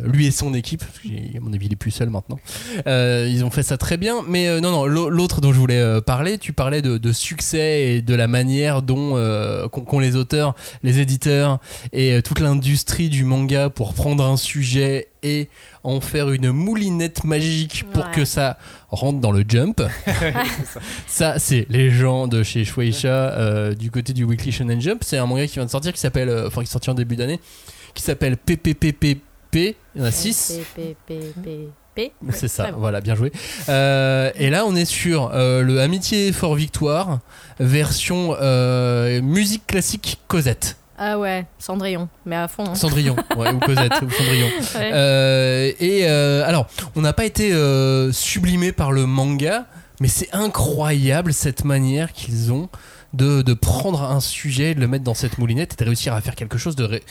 lui et son équipe, parce à mon avis, il est plus seul maintenant. Ils ont fait ça très bien. Mais non, non, l'au- l'autre dont je voulais parler, tu parlais de, de succès et de la manière dont euh, qu'ont les auteurs, les éditeurs et euh, toute l'industrie du manga pour prendre un sujet et en faire une moulinette magique pour Ouais. que ça rentre dans le jump. ça, c'est les gens de chez Shueisha euh, du côté du Weekly Shonen Jump. C'est un manga qui vient de sortir qui s'appelle, euh, enfin qui est sorti en début d'année, qui s'appelle PPPPP. Il y en a 6. C'est ça, voilà, bien joué. Euh, et là, on est sur euh, le Amitié Fort Victoire, version euh, musique classique Cosette. Ah ouais, Cendrillon, mais à fond. hein. Cendrillon, ouais, ou Cosette, ou Cendrillon. Ouais. Et alors, on n'a pas été sublimé par le manga, mais c'est incroyable cette manière qu'ils ont de, de prendre un sujet, de le mettre dans cette moulinette et de réussir à faire quelque chose de. ré-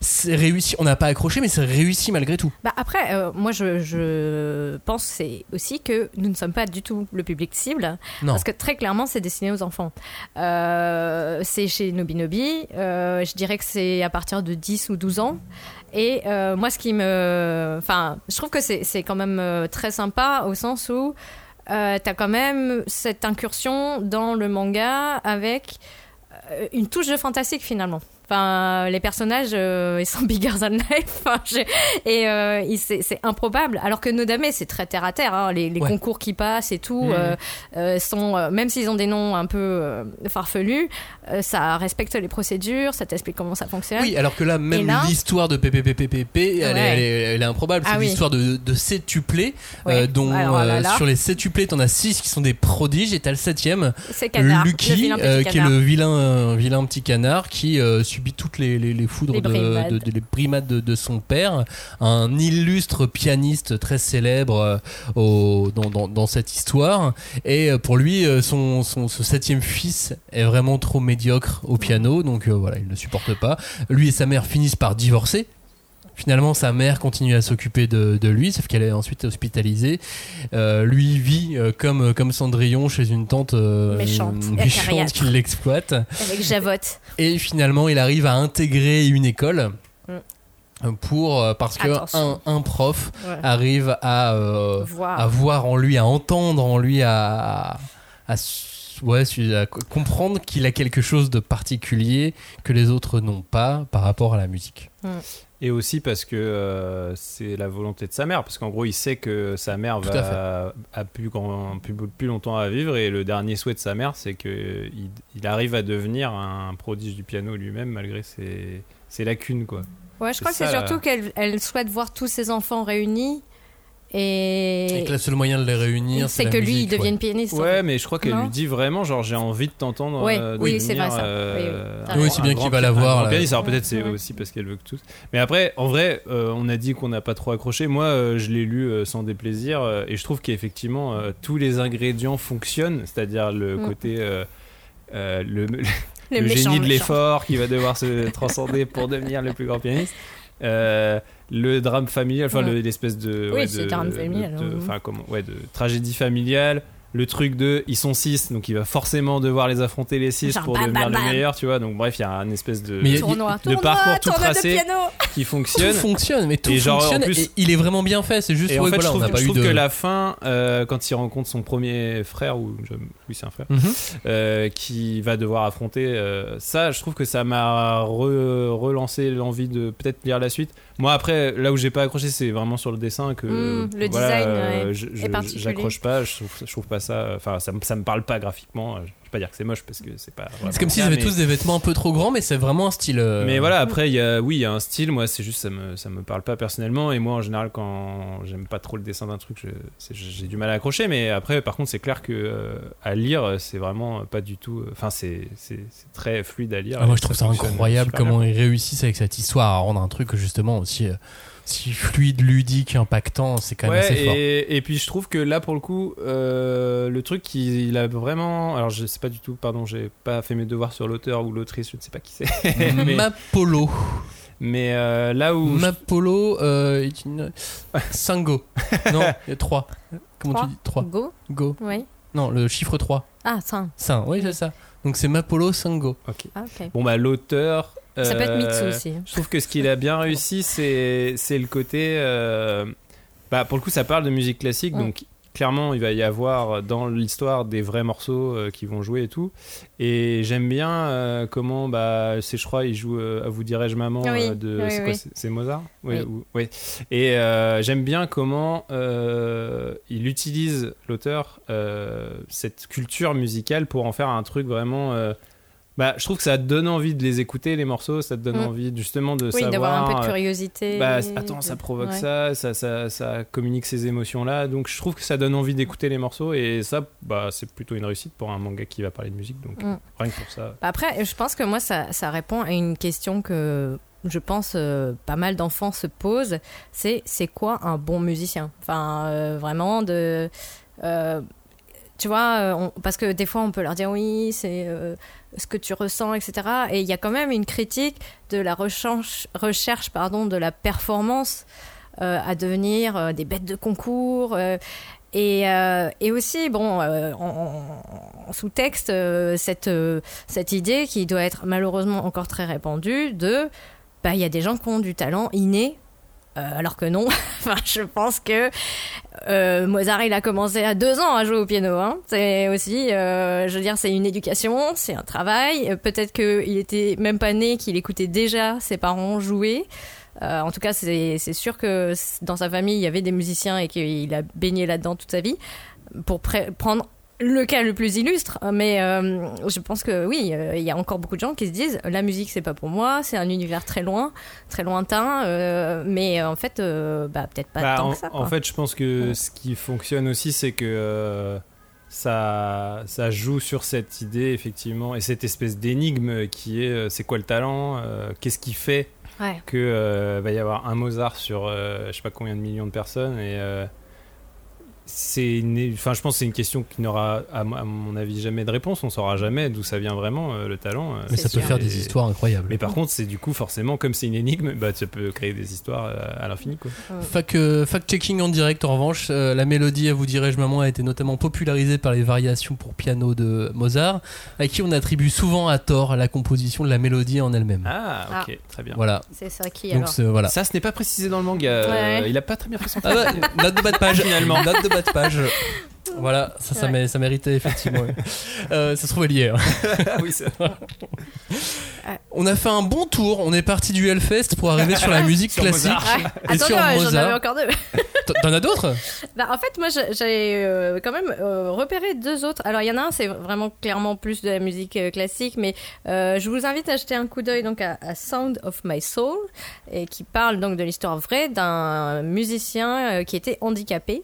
C'est réussi, on n'a pas accroché, mais c'est réussi malgré tout. Bah après, euh, moi je, je pense aussi que nous ne sommes pas du tout le public cible, Non. parce que très clairement c'est destiné aux enfants. Euh, c'est chez Nobinobi, euh, je dirais que c'est à partir de 10 ou 12 ans. Et euh, moi ce qui me... Enfin, je trouve que c'est quand même très sympa au sens où t'as quand même cette incursion dans le manga avec une touche de fantastique finalement. Enfin, les personnages, euh, ils sont bigger than life. Et euh, c'est improbable. Alors que Nodame, c'est très terre à terre. hein. Les, les Ouais. concours qui passent et tout Mhm. euh, euh, sont, même s'ils ont des noms un peu farfelus, ça respecte les procédures, ça t'explique comment ça fonctionne. Oui, alors que là, même là- l'histoire de PPPPP, elle, est, Ouais. elle, est, elle est improbable. Ah c'est oui. l'histoire de, de septuplés, Ouais. dont Alors là, euh, là. sur les septuplés, t'en as 6 qui sont des prodiges, et t'as le septième, C'est canard. le Lucky, qui est le vilain, vilain petit canard qui subit toutes les, les, les foudres Les de, brimades. de- de- les brimades de, de son père, un illustre pianiste très célèbre euh, au, dans, dans, dans cette histoire. Et euh, pour lui, euh, son, son, ce septième fils est vraiment trop médiocre au piano, donc euh, voilà, il ne supporte pas. Lui et sa mère finissent par divorcer. Finalement, sa mère continue à s'occuper de, de lui, sauf qu'elle est ensuite hospitalisée. Euh, lui vit euh, comme, comme Cendrillon chez une tante euh, Méchante qui l'exploite. Avec Javotte. Et finalement, il arrive à intégrer une école. Mm. Pour, euh, parce que un, un prof Ouais. arrive à, euh, Voir. à voir en lui, à entendre en lui, à, ouais, à co- comprendre qu'il a quelque chose de particulier que les autres n'ont pas par rapport à la musique. Et aussi parce que euh, c'est la volonté de sa mère, parce qu'en gros, il sait que sa mère Tout à va a plus, grand- plus, plus longtemps à vivre, et le dernier souhait de sa mère, c'est que il, arrive à devenir un prodige du piano lui-même, malgré ses, ses lacunes, quoi. Ouais, je crois que c'est surtout qu'elle elle souhaite voir tous ses enfants réunis. Et, Et que le seul moyen de les réunir, c'est que lui, il devienne ouais. pianiste. en Ouais, fait. mais je crois qu'elle lui dit vraiment, genre, j'ai envie de t'entendre. Ouais, euh, oui, c'est vrai, ça. euh, Oui, oui. C'est bien qu'il va la voir, pianiste. Alors peut-être c'est ouais. aussi parce qu'elle veut que tous. Mais après, en vrai, euh, on a dit qu'on n'a pas trop accroché. Moi, euh, je l'ai lu sans déplaisir, et je trouve qu'effectivement, tous les ingrédients fonctionnent, c'est-à-dire le Mm. côté. le, le Le le méchant, génie de l'effort qui va devoir se transcender pour devenir le plus grand pianiste. Euh, le drame familial, enfin Ouais. le- l'espèce de, Oui, ouais, c'est de- drame familial, de- de- hein. enfin comment, ouais, de tragédie familiale. Le truc de, ils sont six, donc il va forcément devoir les affronter les six Genre pour bam, devenir bam, le bam. meilleur, tu vois. Donc bref, il y a un espèce de, Mais Tournoi, de tournoi, parcours tout tournoi de tracé piano. qui Tout fonctionne. fonctionne, mais tout Et genre, en fonctionne. plus- et il est vraiment bien fait. C'est juste Et en ouais, fait, voilà, je on trouve, n'a pas je eu trouve de. que la fin, euh, quand il rencontre son premier frère, ou je- oui, c'est un frère, Mhm. euh, qui va devoir affronter euh, ça, je trouve que ça m'a re- relancé l'envie de peut-être lire la suite. Moi, après, là où j'ai pas accroché, c'est vraiment sur le dessin que Mm, le voilà, design, euh, ouais, je- est je- particulier. j'accroche pas. Je trouve, je trouve pas ça. Enfin, ça, ça me parle pas graphiquement. Pas dire que c'est moche parce que c'est pas. C'est comme s'ils ça, avaient mais- tous des vêtements un peu trop grands, mais c'est vraiment un style. euh, mais voilà, après, il y a, oui, il y a un style. Moi, c'est juste, ça me, ça me parle pas personnellement. Et moi, en général, quand j'aime pas trop le dessin d'un truc, j'ai du mal à accrocher. Mais après, par contre, c'est clair que euh, à lire, c'est vraiment pas du tout. Enfin, c'est c'est- c'est très fluide à lire. Ah, moi, je trouve ça incroyable comment ils réussissent avec cette histoire à rendre un truc justement aussi, euh, si fluide, ludique, impactant. C'est quand même Ouais, assez fort. et, et puis je trouve que là pour le coup, euh, le truc il, il a vraiment. Alors je sais pas du tout, pardon, j'ai pas fait mes devoirs sur l'auteur ou l'autrice, je ne sais pas qui c'est. mais Mapolo. mais, euh, là où. Mapolo euh, est une. Singo. non, il y a 3. Comment Trois. tu dis 3 Go Go. Oui. Non, le chiffre 3. Ah, ça. Saint, oui, c'est ça. Donc c'est Mapolo Singo. Ok. Ah, ok. Bon bah l'auteur. Ça peut être Mitsu euh, aussi. Je trouve que ce qu'il a bien réussi, c'est c'est le côté. euh, bah, pour le coup, ça parle de musique classique, donc clairement, il va y avoir dans l'histoire des vrais morceaux euh, qui vont jouer et tout. Et j'aime bien euh, comment, bah, c'est, je crois, il joue euh, À vous dirais-je maman Oui, de. oui, c'est oui. Mozart Oui. Oui. ou-. Et j'aime bien comment il utilise, l'auteur, cette culture musicale pour en faire un truc vraiment. Bah, je trouve que ça te donne envie de les écouter, les morceaux, ça te donne Mm. envie justement de Oui, savoir. d'avoir un peu de euh, curiosité. bah, attends, ça provoque ouais. ça, ça, ça, ça communique ces émotions-là. Donc je trouve que ça donne envie d'écouter les morceaux et ça, bah, c'est plutôt une réussite pour un manga qui va parler de musique. Donc Mm. rien que pour ça. Bah Après, je pense que moi, ça, ça répond à une question que je pense euh, pas mal d'enfants se posent. C'est c'est quoi un bon musicien? Enfin, euh, vraiment de. euh, tu vois, euh, parce que des fois on peut leur dire oui, c'est euh, ce que tu ressens, etc. Et il y a quand même une critique de la recherche, recherche pardon, de la performance euh, à devenir des bêtes de concours. et, et aussi, bon, en, sous-texte, cette, cette idée qui doit être malheureusement encore très répandue de, bah, il y a des gens qui ont du talent inné, euh, alors que non. enfin, je pense que euh, Mozart, il a commencé à deux ans à jouer au piano. Hein. C'est aussi, euh, je veux dire, c'est une éducation, c'est un travail. Euh, Peut-être qu'il était même pas né, qu'il écoutait déjà ses parents jouer. Euh, en tout cas, c'est sûr que dans sa famille, il y avait des musiciens et qu'il a baigné là-dedans toute sa vie. Pour prendre le cas le plus illustre, mais euh, je pense que oui, euh, il y a encore beaucoup de gens qui se disent la musique c'est pas pour moi, c'est un univers très loin, très lointain, euh, mais en fait, bah, peut-être pas Bah, tant en, que ça. en fait, je pense que Ouais. ce qui fonctionne aussi, c'est que ça, ça joue sur cette idée, effectivement, et cette espèce d'énigme qui est c'est quoi le talent Qu'est-ce qui fait Ouais. que va y avoir un Mozart sur je sais pas combien de millions de personnes et c'est une- enfin je pense que c'est une question qui n'aura à, mo- à mon avis jamais de réponse on saura jamais d'où ça vient vraiment euh, le talent euh, Mais ça peut sûr. faire des Et- histoires incroyables. mais par contre c'est du coup forcément comme c'est une énigme bah tu peux créer des histoires euh, à l'infini quoi Fact, euh, fact-checking en direct, en revanche, euh, la mélodie, à vous dirais-je maman, a été notamment popularisée par les variations pour piano de Mozart, à qui on attribue souvent à tort la composition de la mélodie en elle-même. ah ok très bien Voilà. C'est ça qui Donc alors. voilà. ça ce n'est pas précisé dans le manga euh, Ouais. il a pas très bien fait son Ah bah, note de bas de page Finalement. Note de bas de page. Voilà, ça, ça, Ouais. mé- ça méritait effectivement. Euh, ça se trouvait lié. hein. ah oui On a fait un bon tour. On est parti du Hellfest pour arriver sur la musique Sur classique. Mozart. Et Attends, sur non, j'en Mozart. avais encore deux. T- T'en as d'autres? Bah, en fait, moi, j'ai- j'ai euh, quand même euh, repéré deux autres. Alors, il y en a un, c'est vraiment clairement plus de la musique euh, classique, mais euh, je vous invite à jeter un coup d'œil donc à, à Sound of My Soul, et qui parle donc de l'histoire vraie d'un musicien euh, qui était handicapé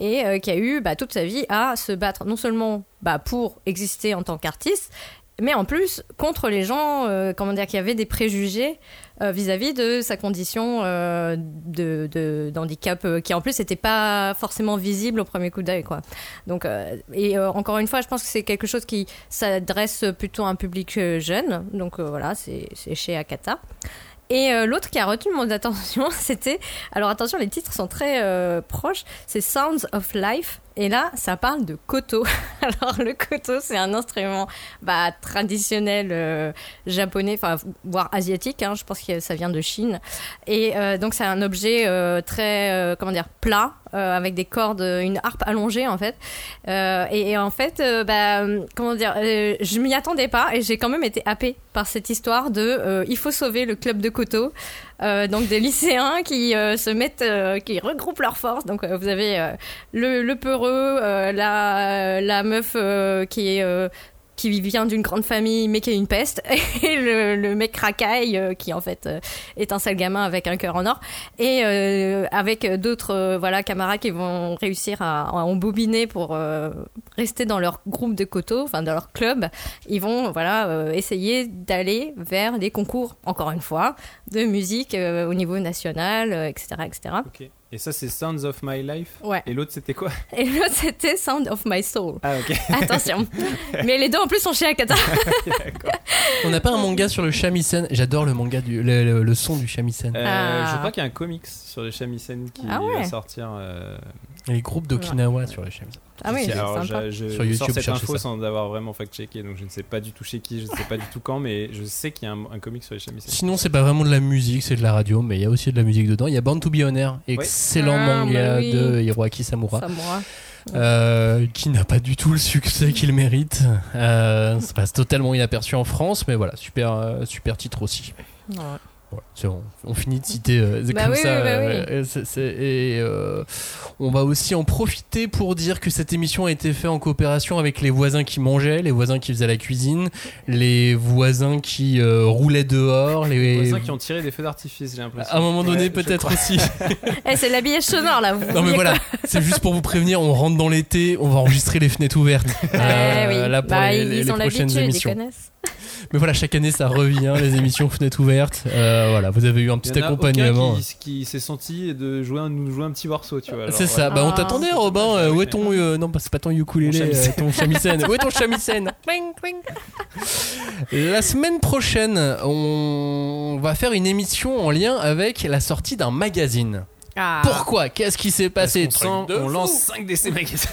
et euh, qui a eu bah, toute sa vie à se battre non seulement bah, pour exister en tant qu'artiste, mais en plus contre les gens, euh, comment dire, qui avaient des préjugés euh, vis-à-vis de sa condition de, d'handicap, qui en plus n'était pas forcément visible au premier coup d'œil, quoi. Donc, et encore une fois, je pense que c'est quelque chose qui s'adresse plutôt à un public jeune. Donc voilà, c'est chez Akata. Et euh, l'autre qui a retenu mon attention, c'était. Alors attention, les titres sont très euh, proches. C'est Sounds of Life. Et là, ça parle de koto. Alors le koto, c'est un instrument bah, traditionnel euh, japonais, enfin voire asiatique. hein, je pense que ça vient de Chine. Et euh, donc c'est un objet euh, très, euh, comment dire, plat, euh, avec des cordes, une harpe allongée en fait. Euh, et, et en fait, euh, bah, comment dire, euh, je m'y attendais pas et j'ai quand même été happée par cette histoire de euh, il faut sauver le club de Koto. Euh, donc des lycéens qui euh, se mettent, euh, qui regroupent leurs forces. Donc euh, vous avez euh, le, le peureux, euh, la, la meuf qui est qui vient d'une grande famille mais qui a une peste. Et le, le mec racaille euh, qui en fait euh, est un sale gamin avec un cœur en or. Et euh, avec d'autres euh, voilà camarades qui vont réussir à, à embobiner pour rester dans leur groupe de coteaux enfin dans leur club ils vont voilà essayer d'aller vers des concours encore une fois de musique au niveau national etc etc et ça c'est Sounds of My Life ouais et l'autre c'était quoi? Et l'autre c'était Sound of My Soul ah ok attention mais les deux en plus sont chez Akata On n'a pas un manga sur le shamisen. J'adore le manga du le, le- le son du shamisen. Euh, Ah. Je crois qu'il y a un comics sur les shamisen qui Ah ouais. va sortir. euh, les groupes d'Okinawa sur le shamisen. ah oui Alors, sympa je, je Sur YouTube, sors cette info ça. sans avoir vraiment fact-checké, donc je ne sais pas du tout chez qui, je ne sais pas du tout quand, mais je sais qu'il y a un, un comic sur les shamisen. Sinon, c'est pas vraiment de la musique, c'est de la radio, mais il y a aussi de la musique dedans. Il y a Born to Be On Air, excellent Ah, manga bah oui. de Hiroaki Samura. Samura. euh, qui n'a pas du tout le succès qu'il mérite. Euh, ça passe totalement inaperçu en France, mais voilà, super, euh, super titre aussi. Ouais. On finit de citer euh, Bah comme oui, ça. bah oui. euh, et euh, on va aussi en profiter pour dire que cette émission a été faite en coopération avec les voisins qui mangeaient, les voisins qui faisaient la cuisine, les voisins qui euh, roulaient dehors, les Les voisins qui ont tiré des feux d'artifice, j'ai l'impression. à un moment donné Ouais, peut-être aussi. Eh, c'est l'habillage sonore là. Vous Non mais voilà, c'est juste pour vous prévenir, on rentre dans l'été, on va enregistrer les fenêtres ouvertes. Euh, Eh oui. là pour Bah, les, ils les- les ont prochaines ils émissions. connaissent. Mais voilà, chaque année ça revient, les émissions fenêtres ouvertes. Euh, voilà, vous avez eu un petit y en a accompagnement. aucun qui, qui s'est senti de jouer un, nous jouer un petit morceau, tu vois. C'est ça, bah on Ah. t'attendait Robin, euh, où est ton... euh, non, bah, c'est pas ton ukulélé, euh, ton shamisen. où est ton shamisen. La semaine prochaine, on va faire une émission en lien avec la sortie d'un magazine. Ah. Pourquoi? Qu'est-ce qui s'est passé? On lance 5 DC Magazine.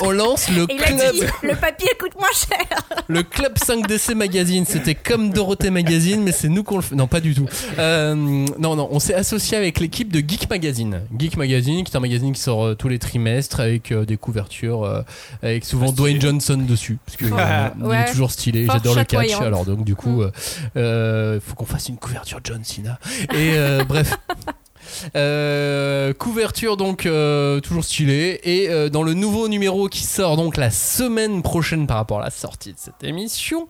On lance le Il a club, dit le papier coûte moins cher. le club 5DC Magazine. C'était comme Dorothée Magazine, mais c'est nous qu'on le fait. Non, pas du tout. Euh, non, non, on s'est associé avec l'équipe de Geek Magazine. Geek Magazine, qui est un magazine qui sort euh, tous les trimestres avec euh, des couvertures, euh, avec souvent Stylé. Dwayne Johnson dessus, parce que euh, il Ouais. est toujours stylé. J'adore le catch. Alors donc du coup, Mm. euh, euh, faut qu'on fasse une couverture John Cena. Et euh, bref. Euh, couverture donc euh, toujours stylée et euh, dans le nouveau numéro qui sort donc la semaine prochaine par rapport à la sortie de cette émission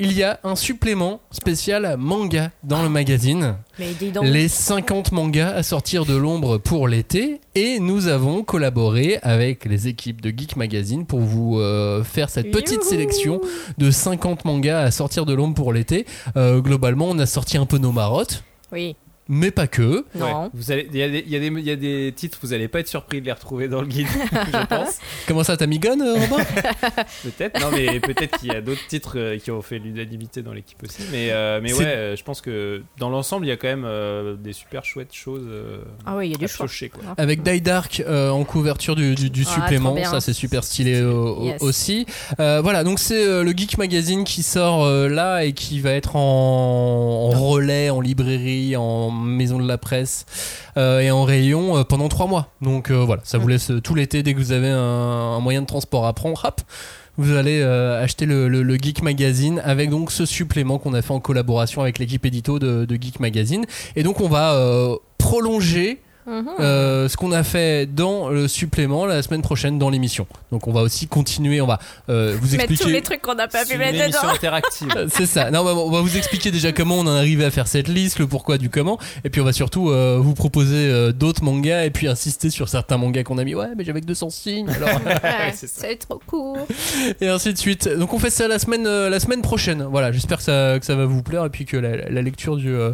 il y a un supplément spécial manga dans le magazine Mais dis donc. les 50 mangas à sortir de l'ombre pour l'été et nous avons collaboré avec les équipes de Geek Magazine pour vous faire cette petite Youhou. sélection de 50 mangas à sortir de l'ombre pour l'été. Globalement, on a sorti un peu nos marottes. Oui. Mais pas que. Non. Ouais. Vous allez, il y, a des- il y a des- il y a des titres, vous allez pas être surpris de les retrouver dans le guide, je pense. Comment ça, t'as mis Gun, euh, Robin? Peut-être, non, mais peut-être qu'il y a d'autres titres euh, qui ont fait l'unanimité dans l'équipe aussi. Mais, euh, mais ouais, euh, je pense que dans l'ensemble, il y a quand même euh, des super chouettes choses euh, Ah oui, il y a du à choix. piocher, quoi. Avec Die Dark euh, en couverture du, du- du Ah, supplément, ça c'est super stylé Yes. aussi. Euh, voilà, donc c'est euh, le Geek Magazine qui sort euh, là et qui va être en, en relais, en librairie, en maison de la presse euh, et en rayon euh, pendant trois mois. Donc euh, voilà, ça vous laisse tout l'été dès que vous avez un, un moyen de transport à prendre, hop, vous allez euh, acheter le, le- le Geek Magazine avec donc ce supplément qu'on a fait en collaboration avec l'équipe édito de, de Geek Magazine. Et donc on va euh, prolonger Mhm. euh, ce qu'on a fait dans le supplément la semaine prochaine dans l'émission. Donc on va aussi continuer, on va euh, vous Mettre tous expliquer. les trucs qu'on n'a pas pu mettre dedans. interactive. C'est ça. Non, bah, on va vous expliquer déjà comment on en est arrivé à faire cette liste, le pourquoi du comment, et puis on va surtout euh, vous proposer euh, d'autres mangas et puis insister sur certains mangas qu'on a mis. Ouais, mais j'avais que 200 signes. Alors Ouais, c'est ça. c'est trop court. et ainsi de suite. Donc on fait ça la semaine, euh, la semaine prochaine. Voilà, j'espère que ça, que ça va vous plaire et puis que la, la lecture du, euh,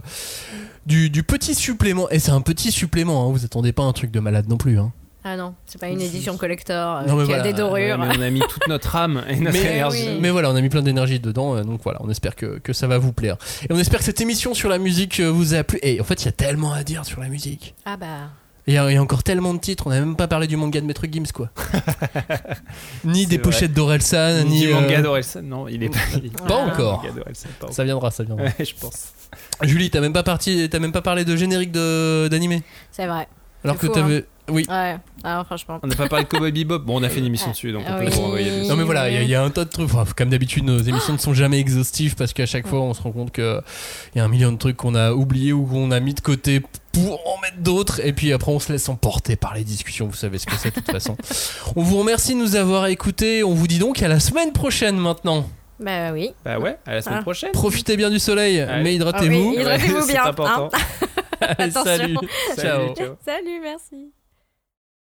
du, du petit supplément, et c'est un petit supplément, hein, vous attendez pas un truc de malade non plus. Hein. Ah non, c'est pas une édition collector euh, Non, qui voilà, a des dorures. Ouais, mais on a mis toute notre âme et notre Mais- énergie. oui. Mais voilà, on a mis plein d'énergie dedans, euh, donc voilà, on espère que, que ça va vous plaire. Et on espère que cette émission sur la musique euh, vous a plu. Et en fait, il y a tellement à dire sur la musique. Ah bah. Il y, a, il y a encore tellement de titres, on n'a même pas parlé du manga de Maître Gims, quoi. ni des vrai. pochettes d'Orelsan, ni. Ni euh, manga d'Orelsan, non, il est pas. il- Pas encore. Manga d'Orelsan, pas encore. Ça viendra, ça viendra. Ouais, je pense. Julie, t'as même pas parti, t'as même pas parlé de générique de- d'animé C'est vrai. Alors que t'avais. Oui. Ouais, alors franchement. On n'a pas parlé de Cowboy Bebop. Bon, on a fait une émission dessus, donc on Ah peut oui. vous renvoyer dessus. Non mais voilà, il y a- il y, a un tas de trucs. Enfin, comme d'habitude, nos émissions ne sont jamais exhaustives parce qu'à chaque fois, on se rend compte qu'il y a un million de trucs qu'on a oubliés ou qu'on a mis de côté pour en mettre d'autres. Et puis après, on se laisse emporter par les discussions. Vous savez ce que c'est de toute façon. On vous remercie de nous avoir écoutés. On vous dit donc à la semaine prochaine maintenant. Bah oui. Bah ouais, à la semaine Ah. prochaine. Profitez bien du soleil, Allez. mais Ah hydratez-vous. oui, hydratez-vous C'est bien. important. hein. Allez, Attention. salut. Salut, Ciao. ciao. Salut, merci.